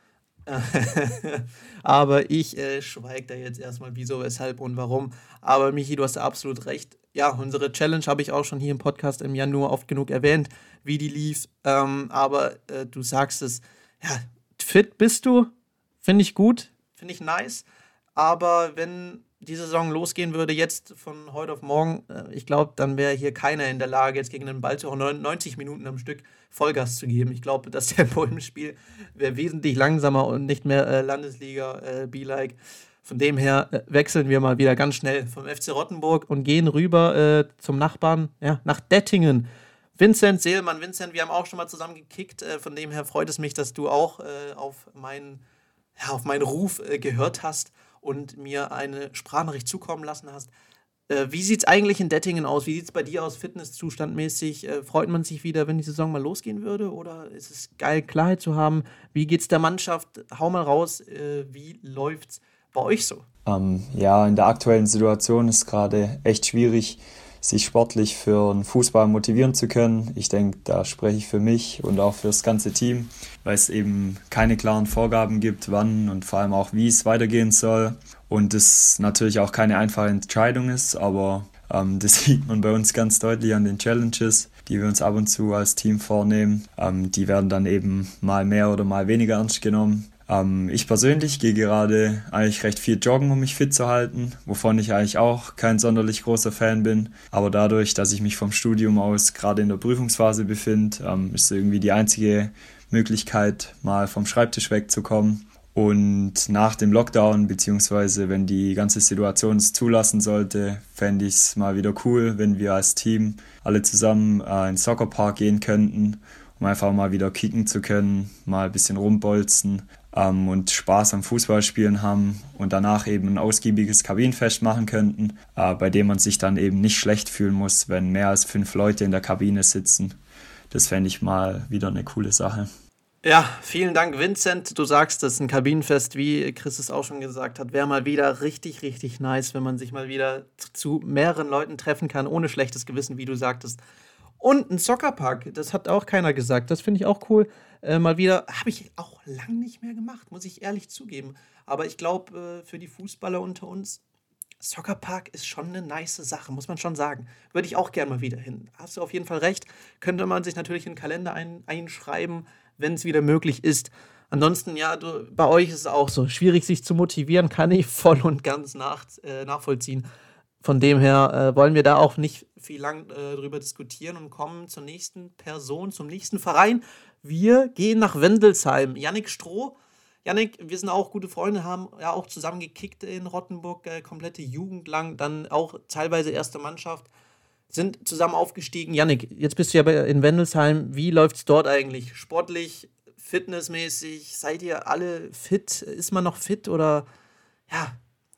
Aber ich äh, schweige da jetzt erstmal, wieso, weshalb und warum. Aber Michi, du hast absolut recht. Ja, unsere Challenge habe ich auch schon hier im Podcast im Januar oft genug erwähnt, wie die lief. Ähm, aber äh, du sagst es, ja, fit bist du, finde ich gut, finde ich nice. Aber wenn die Saison losgehen würde, jetzt von heute auf morgen, äh, ich glaube, dann wäre hier keiner in der Lage, jetzt gegen den Ball zu 90 Minuten am Stück Vollgas zu geben. Ich glaube, das Tempo im Spiel wäre wesentlich langsamer und nicht mehr äh, Landesliga äh, be-like. Von dem her äh, wechseln wir mal wieder ganz schnell vom FC Rottenburg und gehen rüber äh, zum Nachbarn, ja, nach Dettingen. Vincent Seelmann, Vincent, wir haben auch schon mal zusammen gekickt. Äh, von dem her freut es mich, dass du auch auf meinen, ja, auf meinen Ruf gehört hast und mir eine Sprachnachricht zukommen lassen hast. Äh, wie sieht es eigentlich in Dettingen aus? Wie sieht es bei dir aus, fitnesszustandmäßig? Äh, freut man sich wieder, wenn die Saison mal losgehen würde? Oder ist es geil, Klarheit zu haben? Wie geht es der Mannschaft? Hau mal raus, äh, wie läuft's bei euch so? Ähm, ja, in der aktuellen Situation ist gerade echt schwierig, sich sportlich für einen Fußball motivieren zu können. Ich denke, da spreche ich für mich und auch für das ganze Team, weil es eben keine klaren Vorgaben gibt, wann und vor allem auch, wie es weitergehen soll. Und es natürlich auch keine einfache Entscheidung ist, aber ähm, das sieht man bei uns ganz deutlich an den Challenges, die wir uns ab und zu als Team vornehmen. Ähm, die werden dann eben mal mehr oder mal weniger ernst genommen. Ähm, ich persönlich gehe gerade eigentlich recht viel joggen, um mich fit zu halten, wovon ich eigentlich auch kein sonderlich großer Fan bin. Aber dadurch, dass ich mich vom Studium aus gerade in der Prüfungsphase befinde, ähm, ist irgendwie die einzige Möglichkeit, mal vom Schreibtisch wegzukommen. Und nach dem Lockdown, beziehungsweise wenn die ganze Situation es zulassen sollte, fände ich es mal wieder cool, wenn wir als Team alle zusammen äh, in den Soccerpark gehen könnten, um einfach mal wieder kicken zu können, mal ein bisschen rumbolzen ähm, und Spaß am Fußballspielen haben und danach eben ein ausgiebiges Kabinenfest machen könnten, äh, bei dem man sich dann eben nicht schlecht fühlen muss, wenn mehr als fünf Leute in der Kabine sitzen. Das fände ich mal wieder eine coole Sache. Ja, vielen Dank, Vincent. Du sagst es, ein Kabinenfest, wie Chris es auch schon gesagt hat, wäre mal wieder richtig, richtig nice, wenn man sich mal wieder zu mehreren Leuten treffen kann, ohne schlechtes Gewissen, wie du sagtest. Und ein Soccerpark, das hat auch keiner gesagt. Das finde ich auch cool. Äh, mal wieder, habe ich auch lang nicht mehr gemacht, muss ich ehrlich zugeben. Aber ich glaube, äh, für die Fußballer unter uns, Soccerpark ist schon eine nice Sache, muss man schon sagen. Würde ich auch gerne mal wieder hin. Hast du auf jeden Fall recht. Könnte man sich natürlich in den Kalender ein, einschreiben, wenn es wieder möglich ist. Ansonsten, ja, du, bei euch ist es auch so. Schwierig, sich zu motivieren, kann ich voll und ganz nach, äh, nachvollziehen. Von dem her äh, wollen wir da auch nicht viel lang äh, drüber diskutieren und kommen zur nächsten Person, zum nächsten Verein. Wir gehen nach Wendelsheim. Yannick Stroh. Yannick, wir sind auch gute Freunde, haben ja auch zusammen gekickt in Rottenburg, äh, komplette Jugend lang, dann auch teilweise erste Mannschaft, sind zusammen aufgestiegen. Yannick, jetzt bist du ja in Wendelsheim. Wie läuft es dort eigentlich? Sportlich, fitnessmäßig? Seid ihr alle fit? Ist man noch fit oder ja,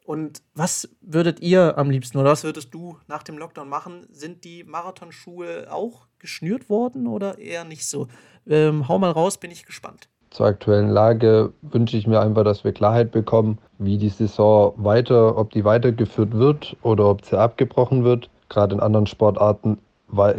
und was würdet ihr am liebsten oder was würdest du nach dem Lockdown machen? Sind die Marathonschuhe auch geschnürt worden oder eher nicht so? Ähm, hau mal raus, bin ich gespannt. Zur aktuellen Lage wünsche ich mir einfach, dass wir Klarheit bekommen, wie die Saison weiter, ob die weitergeführt wird oder ob sie abgebrochen wird. Gerade in anderen Sportarten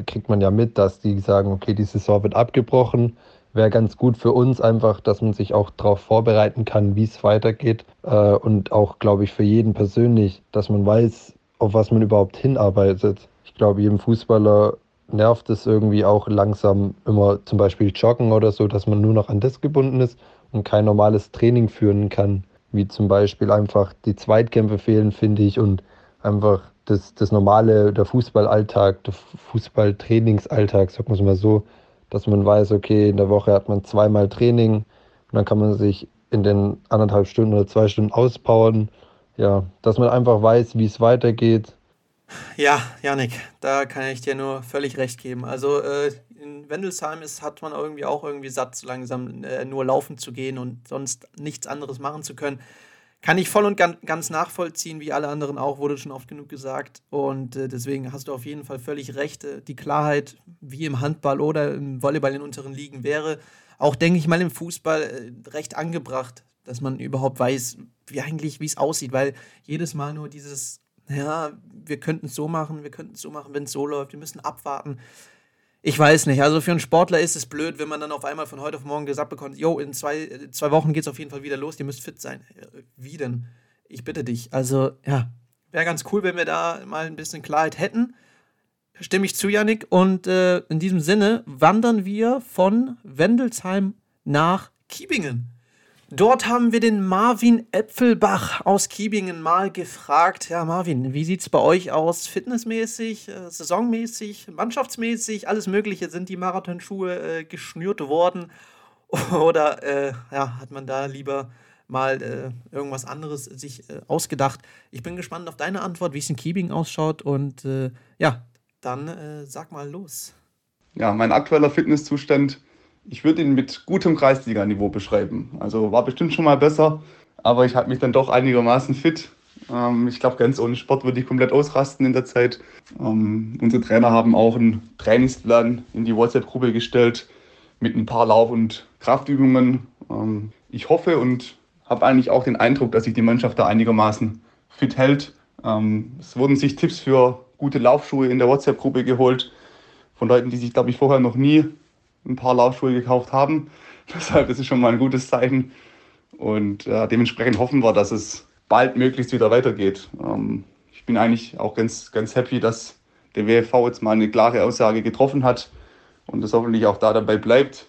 kriegt man ja mit, dass die sagen, okay, die Saison wird abgebrochen wäre ganz gut für uns einfach, dass man sich auch darauf vorbereiten kann, wie es weitergeht. Äh, und auch, glaube ich, für jeden persönlich, dass man weiß, auf was man überhaupt hinarbeitet. Ich glaube, jedem Fußballer nervt es irgendwie auch langsam immer zum Beispiel Joggen oder so, dass man nur noch an das gebunden ist und kein normales Training führen kann. Wie zum Beispiel einfach die Zweitkämpfe fehlen, finde ich, und einfach das, das normale, der Fußballalltag, der Fußballtrainingsalltag, sagen wir es mal so, dass man weiß, okay, in der Woche hat man zweimal Training und dann kann man sich in den anderthalb Stunden oder zwei Stunden auspowern. Ja, dass man einfach weiß, wie es weitergeht. Ja, Janik, da kann ich dir nur völlig recht geben. Also äh, in Wendelsheim ist, hat man irgendwie auch irgendwie satt, so langsam äh, nur laufen zu gehen und sonst nichts anderes machen zu können. Kann ich voll und ganz nachvollziehen, wie alle anderen auch, wurde schon oft genug gesagt. Und äh, deswegen hast du auf jeden Fall völlig recht. Äh, die Klarheit, wie im Handball oder im Volleyball in unteren Ligen wäre. auch, denke ich mal, im Fußball äh, recht angebracht, dass man überhaupt weiß, wie eigentlich, wie es aussieht, weil jedes Mal nur dieses, ja, wir könnten es so machen, wir könnten es so machen, wenn es so läuft, wir müssen abwarten. Ich weiß nicht. Also für einen Sportler ist es blöd, wenn man dann auf einmal von heute auf morgen gesagt bekommt, jo, in zwei, zwei Wochen geht es auf jeden Fall wieder los, ihr müsst fit sein. Äh, wie denn? Ich bitte dich. Also, ja, wäre ganz cool, wenn wir da mal ein bisschen Klarheit hätten. Stimme ich zu, Yannick. Und äh, in diesem Sinne wandern wir von Wendelsheim nach Kiebingen. Dort haben wir den Marvin Äpfelbach aus Kiebingen mal gefragt. Ja, Marvin, wie sieht es bei euch aus? Fitnessmäßig, äh, saisonmäßig, mannschaftsmäßig, alles Mögliche? Sind die Marathonschuhe äh, geschnürt worden? Oder äh, ja, hat man da lieber mal äh, irgendwas anderes sich äh, ausgedacht? Ich bin gespannt auf deine Antwort, wie es in Kiebingen ausschaut. Und äh, ja, dann sag mal los. Ja, mein aktueller Fitnesszustand ich würde ihn mit gutem Kreisliganiveau beschreiben. Also war bestimmt schon mal besser, aber ich halte mich dann doch einigermaßen fit. Ähm, ich glaube, ganz ohne Sport würde ich komplett ausrasten in der Zeit. Ähm, unsere Trainer haben auch einen Trainingsplan in die WhatsApp-Gruppe gestellt mit ein paar Lauf- und Kraftübungen. Ähm, ich hoffe und habe eigentlich auch den Eindruck, dass sich die Mannschaft da einigermaßen fit hält. Ähm, es wurden sich Tipps für gute Laufschuhe in der WhatsApp-Gruppe geholt von Leuten, die sich, glaube ich, vorher noch nie ein paar Laufschuhe gekauft haben. Deshalb ist es schon mal ein gutes Zeichen. Und äh, dementsprechend hoffen wir, dass es bald möglichst wieder weitergeht. Ähm, ich bin eigentlich auch ganz, ganz happy, dass der WFV jetzt mal eine klare Aussage getroffen hat und das hoffentlich auch da dabei bleibt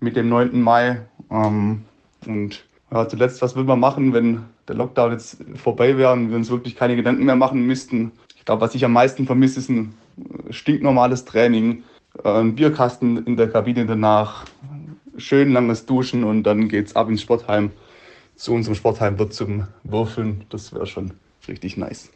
mit dem 9. Mai. Ähm, und ja, zuletzt, was will man machen, wenn der Lockdown jetzt vorbei wäre und wir uns wirklich keine Gedanken mehr machen müssten? Ich glaube, was ich am meisten vermisse, ist ein stinknormales Training ein Bierkasten in der Kabine danach, schön langes Duschen und dann geht's ab ins Sportheim, zu unserem Sportheim wird zum Würfeln. Das wäre schon richtig nice.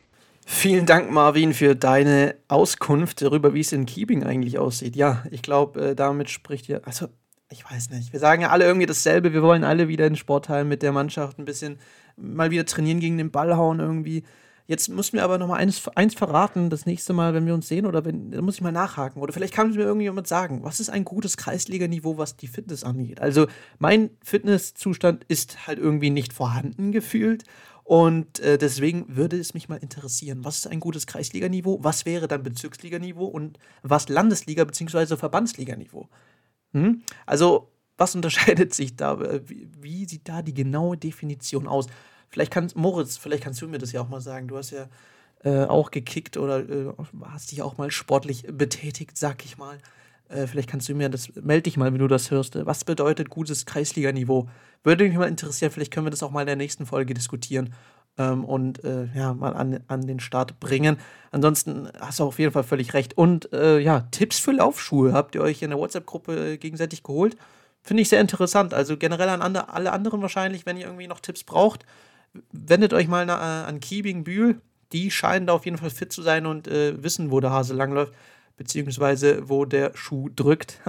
Vielen Dank, Marvin, für deine Auskunft darüber, wie es in Keeping eigentlich aussieht. Ja, ich glaube, äh, damit spricht ihr, also ich weiß nicht, wir sagen ja alle irgendwie dasselbe, wir wollen alle wieder in Sportheim mit der Mannschaft ein bisschen mal wieder trainieren gegen den Ball hauen irgendwie. Jetzt müssen wir aber noch mal eins, eins verraten, das nächste Mal, wenn wir uns sehen, oder wenn, da muss ich mal nachhaken. Oder vielleicht kann mir irgendjemand sagen, was ist ein gutes Kreisliganiveau, was die Fitness angeht? Also mein Fitnesszustand ist halt irgendwie nicht vorhanden gefühlt. Und äh, deswegen würde es mich mal interessieren, was ist ein gutes Kreisliganiveau, was wäre dann Bezirksliganiveau und was Landesliga- bzw. Verbandsliganiveau? Hm? Also, was unterscheidet sich da? Wie, wie sieht da die genaue Definition aus? Vielleicht kannst, Moritz, vielleicht kannst du mir das ja auch mal sagen. Du hast ja äh, auch gekickt oder äh, hast dich auch mal sportlich betätigt, sag ich mal. Äh, vielleicht kannst du mir das, melde dich mal, wenn du das hörst. Was bedeutet gutes Kreisliganiveau? Würde mich mal interessieren, vielleicht können wir das auch mal in der nächsten Folge diskutieren ähm, und äh, ja, mal an, an den Start bringen. Ansonsten hast du auf jeden Fall völlig recht. Und äh, ja, Tipps für Laufschuhe habt ihr euch in der WhatsApp-Gruppe gegenseitig geholt. Finde ich sehr interessant. Also generell an alle anderen wahrscheinlich, wenn ihr irgendwie noch Tipps braucht, wendet euch mal na, äh, an Kiebing Bühl. Die scheinen da auf jeden Fall fit zu sein und äh, wissen, wo der Hase langläuft, beziehungsweise wo der Schuh drückt.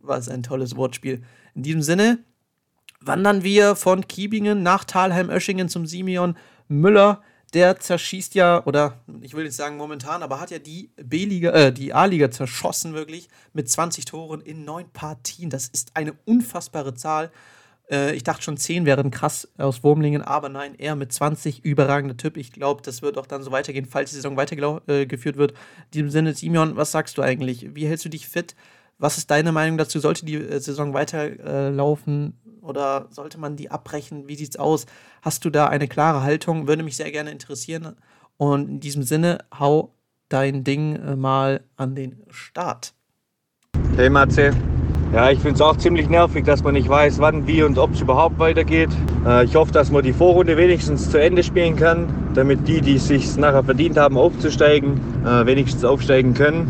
Was ein tolles Wortspiel. In diesem Sinne wandern wir von Kiebingen nach Talheim-Öschingen zum Simeon Müller. Der zerschießt ja, oder ich will jetzt sagen momentan, aber hat ja die B-Liga, äh, die A-Liga zerschossen wirklich mit 20 Toren in neun Partien. Das ist eine unfassbare Zahl. Äh, ich dachte schon 10 wären krass aus Wurmlingen, aber nein, er mit 20, überragender Typ. Ich glaube, das wird auch dann so weitergehen, falls die Saison weitergeführt äh, wird. In diesem Sinne, Simeon, was sagst du eigentlich? Wie hältst du dich fit? Was ist deine Meinung dazu? Sollte die äh, Saison weiterlaufen oder sollte man die abbrechen? Wie sieht's aus? Hast du da eine klare Haltung? Würde mich sehr gerne interessieren. Und in diesem Sinne, hau dein Ding äh, mal an den Start. Hey Matze, ja, ich finde es auch ziemlich nervig, dass man nicht weiß, wann, wie und ob es überhaupt weitergeht. Äh, ich hoffe, dass man die Vorrunde wenigstens zu Ende spielen kann, damit die, die es sich nachher verdient haben, aufzusteigen, äh, wenigstens aufsteigen können.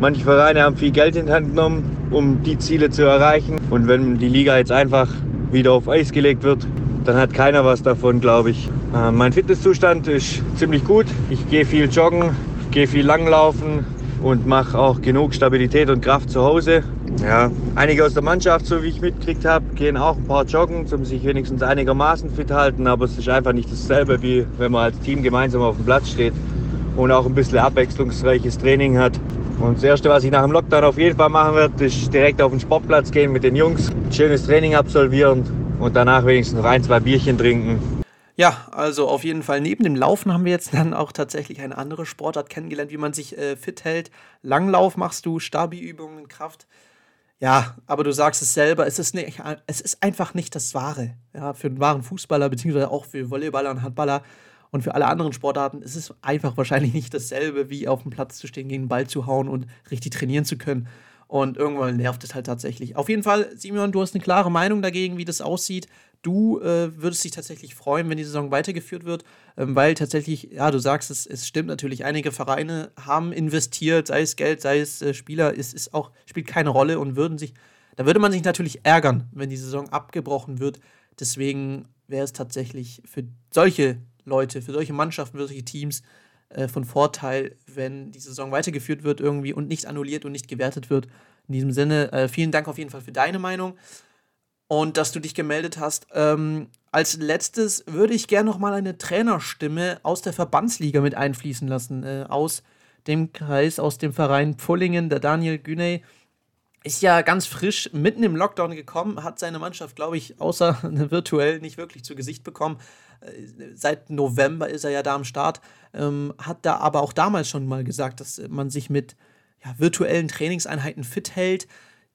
Manche Vereine haben viel Geld in die Hand genommen, um die Ziele zu erreichen. Und wenn die Liga jetzt einfach wieder auf Eis gelegt wird, dann hat keiner was davon, glaube ich. Äh, mein Fitnesszustand ist ziemlich gut. Ich gehe viel joggen, gehe viel langlaufen und mache auch genug Stabilität und Kraft zu Hause. Ja, einige aus der Mannschaft, so wie ich mitgekriegt habe, gehen auch ein paar joggen, um sich wenigstens einigermaßen fit halten, aber es ist einfach nicht dasselbe, wie wenn man als Team gemeinsam auf dem Platz steht und auch ein bisschen abwechslungsreiches Training hat. Und das Erste, was ich nach dem Lockdown auf jeden Fall machen werde, ist direkt auf den Sportplatz gehen mit den Jungs, ein schönes Training absolvieren und danach wenigstens noch ein, zwei Bierchen trinken. Ja, also auf jeden Fall neben dem Laufen haben wir jetzt dann auch tatsächlich eine andere Sportart kennengelernt, wie man sich äh, fit hält. Langlauf machst du, Stabi-Übungen, Kraft. Ja, aber du sagst es selber, es ist, nicht, es ist einfach nicht das Wahre. Ja, für einen wahren Fußballer, beziehungsweise auch für Volleyballer und Handballer und für alle anderen Sportarten ist es einfach wahrscheinlich nicht dasselbe, wie auf dem Platz zu stehen, gegen den Ball zu hauen und richtig trainieren zu können. Und irgendwann nervt es halt tatsächlich. Auf jeden Fall, Simon, du hast eine klare Meinung dagegen, wie das aussieht. Du äh, würdest dich tatsächlich freuen, wenn die Saison weitergeführt wird, ähm, weil tatsächlich, ja, du sagst es, es stimmt natürlich, einige Vereine haben investiert, sei es Geld, sei es äh, Spieler, es ist auch, spielt keine Rolle und würden sich, da würde man sich natürlich ärgern, wenn die Saison abgebrochen wird. Deswegen wäre es tatsächlich für solche Leute, für solche Mannschaften, für solche Teams äh, von Vorteil, wenn die Saison weitergeführt wird irgendwie und nicht annulliert und nicht gewertet wird. In diesem Sinne, äh, vielen Dank auf jeden Fall für deine Meinung und dass du dich gemeldet hast. Ähm, als letztes würde ich gerne noch mal eine Trainerstimme aus der Verbandsliga mit einfließen lassen. Äh, aus dem Kreis, aus dem Verein Pullingen. Der Daniel Güney ist ja ganz frisch mitten im Lockdown gekommen, hat seine Mannschaft, glaube ich, außer virtuell nicht wirklich zu Gesicht bekommen. Äh, seit November ist er ja da am Start. Ähm, hat da aber auch damals schon mal gesagt, dass man sich mit ja, virtuellen Trainingseinheiten fit hält.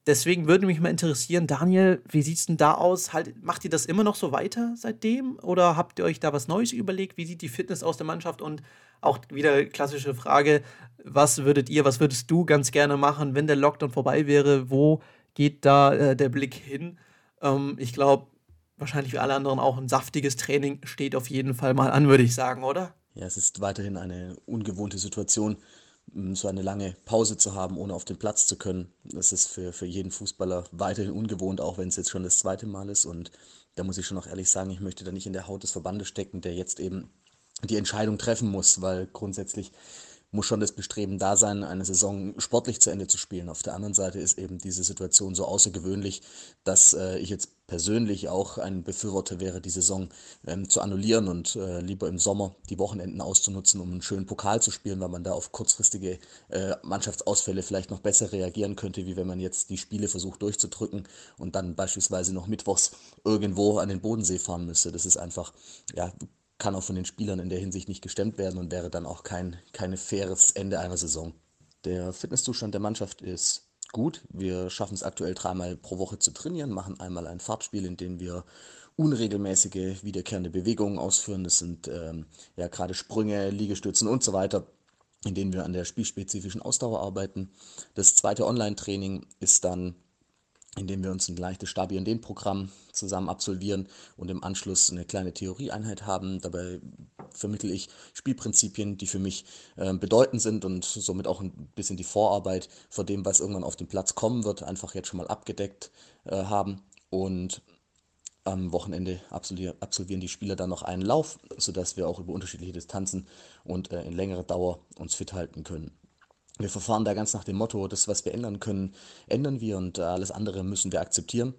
Deswegen würde mich mal interessieren, Daniel, wie sieht es denn da aus? Halt, macht ihr das immer noch so weiter seitdem? Oder habt ihr euch da was Neues überlegt? Wie sieht die Fitness aus der Mannschaft? Und auch wieder klassische Frage, was würdet ihr, was würdest du ganz gerne machen, wenn der Lockdown vorbei wäre? Wo geht da äh, der Blick hin? Ähm, ich glaube, wahrscheinlich wie alle anderen auch ein saftiges Training steht auf jeden Fall mal an, würde ich sagen, oder? Ja, es ist weiterhin eine ungewohnte Situation so eine lange Pause zu haben, ohne auf den Platz zu können. Das ist für, für jeden Fußballer weiterhin ungewohnt, auch wenn es jetzt schon das zweite Mal ist. Und da muss ich schon auch ehrlich sagen, ich möchte da nicht in der Haut des Verbandes stecken, der jetzt eben die Entscheidung treffen muss, weil grundsätzlich muss schon das Bestreben da sein, eine Saison sportlich zu Ende zu spielen. Auf der anderen Seite ist eben diese Situation so außergewöhnlich, dass äh, ich jetzt persönlich auch ein Befürworter wäre, die Saison ähm, zu annullieren und äh, lieber im Sommer die Wochenenden auszunutzen, um einen schönen Pokal zu spielen, weil man da auf kurzfristige äh, Mannschaftsausfälle vielleicht noch besser reagieren könnte, wie wenn man jetzt die Spiele versucht durchzudrücken und dann beispielsweise noch mittwochs irgendwo an den Bodensee fahren müsste. Das ist einfach, ja, kann auch von den Spielern in der Hinsicht nicht gestemmt werden und wäre dann auch kein, kein faires Ende einer Saison. Der Fitnesszustand der Mannschaft ist gut. Wir schaffen es aktuell dreimal pro Woche zu trainieren, machen einmal ein Fahrtspiel, in dem wir unregelmäßige wiederkehrende Bewegungen ausführen. Das sind ähm, ja gerade Sprünge, Liegestützen und so weiter, in denen wir an der spielspezifischen Ausdauer arbeiten. Das zweite Online-Training ist dann indem wir uns ein leichtes Stabi- und Den-Programm zusammen absolvieren und im Anschluss eine kleine Theorieeinheit haben. Dabei vermittle ich Spielprinzipien, die für mich äh, bedeutend sind und somit auch ein bisschen die Vorarbeit vor dem, was irgendwann auf den Platz kommen wird, einfach jetzt schon mal abgedeckt äh, haben. Und am Wochenende absolvieren die Spieler dann noch einen Lauf, sodass wir auch über unterschiedliche Distanzen und äh, in längerer Dauer uns fit halten können. Wir verfahren da ganz nach dem Motto, das, was wir ändern können, ändern wir und äh, alles andere müssen wir akzeptieren.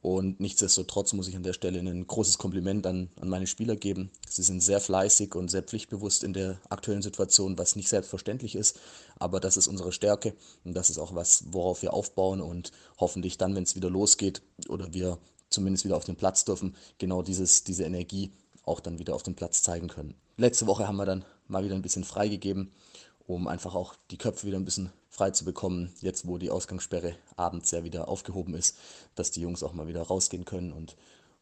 Und nichtsdestotrotz muss ich an der Stelle ein großes Kompliment an, an meine Spieler geben. Sie sind sehr fleißig und sehr pflichtbewusst in der aktuellen Situation, was nicht selbstverständlich ist. Aber das ist unsere Stärke und das ist auch was, worauf wir aufbauen und hoffentlich dann, wenn es wieder losgeht oder wir zumindest wieder auf den Platz dürfen, genau dieses, diese Energie auch dann wieder auf dem Platz zeigen können. Letzte Woche haben wir dann mal wieder ein bisschen freigegeben um einfach auch die Köpfe wieder ein bisschen frei zu bekommen, jetzt wo die Ausgangssperre abends ja wieder aufgehoben ist, dass die Jungs auch mal wieder rausgehen können und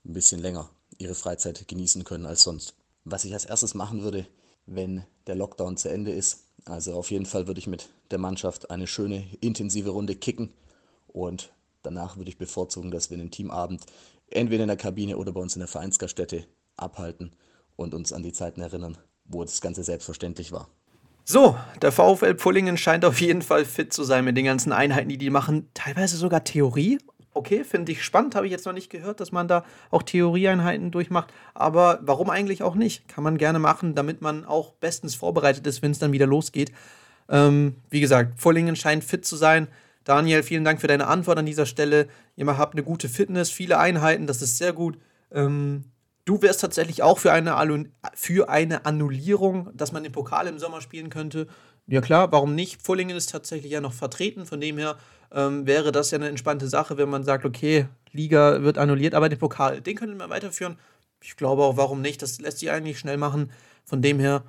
ein bisschen länger ihre Freizeit genießen können als sonst. Was ich als erstes machen würde, wenn der Lockdown zu Ende ist, also auf jeden Fall würde ich mit der Mannschaft eine schöne, intensive Runde kicken und danach würde ich bevorzugen, dass wir einen Teamabend entweder in der Kabine oder bei uns in der Vereinsgaststätte abhalten und uns an die Zeiten erinnern, wo das Ganze selbstverständlich war. So, der VfL Pullingen scheint auf jeden Fall fit zu sein mit den ganzen Einheiten, die die machen. Teilweise sogar Theorie. Okay, finde ich spannend, habe ich jetzt noch nicht gehört, dass man da auch Theorieeinheiten durchmacht. Aber warum eigentlich auch nicht? Kann man gerne machen, damit man auch bestens vorbereitet ist, wenn es dann wieder losgeht. Ähm, wie gesagt, Pullingen scheint fit zu sein. Daniel, vielen Dank für deine Antwort an dieser Stelle. Ihr habt eine gute Fitness, viele Einheiten, das ist sehr gut. Ähm, Du wärst tatsächlich auch für eine, für eine Annullierung, dass man den Pokal im Sommer spielen könnte. Ja klar, warum nicht? Fullingen ist tatsächlich ja noch vertreten, von dem her ähm, wäre das ja eine entspannte Sache, wenn man sagt, okay, Liga wird annulliert, aber den Pokal, den könnte man weiterführen. Ich glaube auch, warum nicht? Das lässt sich eigentlich schnell machen. Von dem her,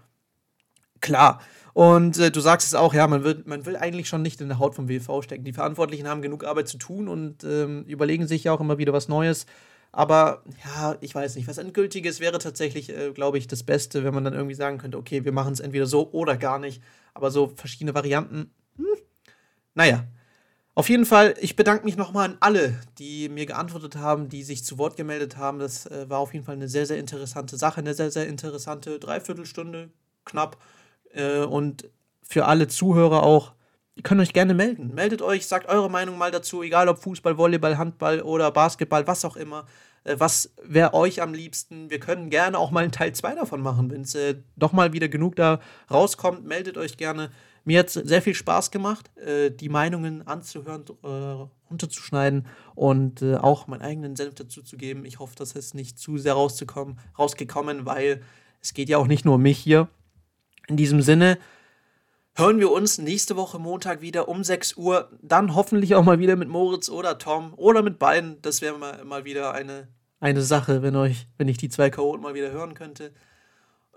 klar. Und äh, du sagst es auch, ja, man will, man will eigentlich schon nicht in der Haut vom WV stecken. Die Verantwortlichen haben genug Arbeit zu tun und ähm, überlegen sich ja auch immer wieder was Neues. Aber ja, ich weiß nicht, was Endgültiges wäre tatsächlich, äh, glaube ich, das Beste, wenn man dann irgendwie sagen könnte, okay, wir machen es entweder so oder gar nicht. Aber so verschiedene Varianten, hm, naja. Auf jeden Fall, ich bedanke mich nochmal an alle, die mir geantwortet haben, die sich zu Wort gemeldet haben. Das äh, war auf jeden Fall eine sehr, sehr interessante Sache, eine sehr, sehr interessante Dreiviertelstunde, knapp. Äh, und für alle Zuhörer auch, ihr könnt euch gerne melden. Meldet euch, sagt eure Meinung mal dazu, egal ob Fußball, Volleyball, Handball oder Basketball, was auch immer. Äh, was wäre euch am liebsten? Wir können gerne auch mal einen Teil 2 davon machen. Wenn es äh, doch mal wieder genug da rauskommt, meldet euch gerne. Mir hat es sehr viel Spaß gemacht, äh, die Meinungen anzuhören, äh, runterzuschneiden und äh, auch meinen eigenen Senf dazu zu geben. Ich hoffe, dass es nicht zu sehr rauszukommen, rausgekommen, weil es geht ja auch nicht nur um mich hier. In diesem Sinne hören wir uns nächste Woche Montag wieder um 6 Uhr. Dann hoffentlich auch mal wieder mit Moritz oder Tom oder mit beiden. Das wäre mal, mal wieder eine, eine Sache, wenn, euch, wenn ich die zwei Chaoten mal wieder hören könnte.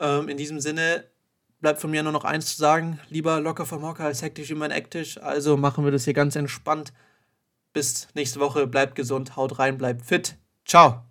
Ähm, in diesem Sinne bleibt von mir nur noch eins zu sagen. Lieber locker vom Hocker als hektisch immer ektisch. Also machen wir das hier ganz entspannt. Bis nächste Woche. Bleibt gesund, haut rein, bleibt fit. Ciao.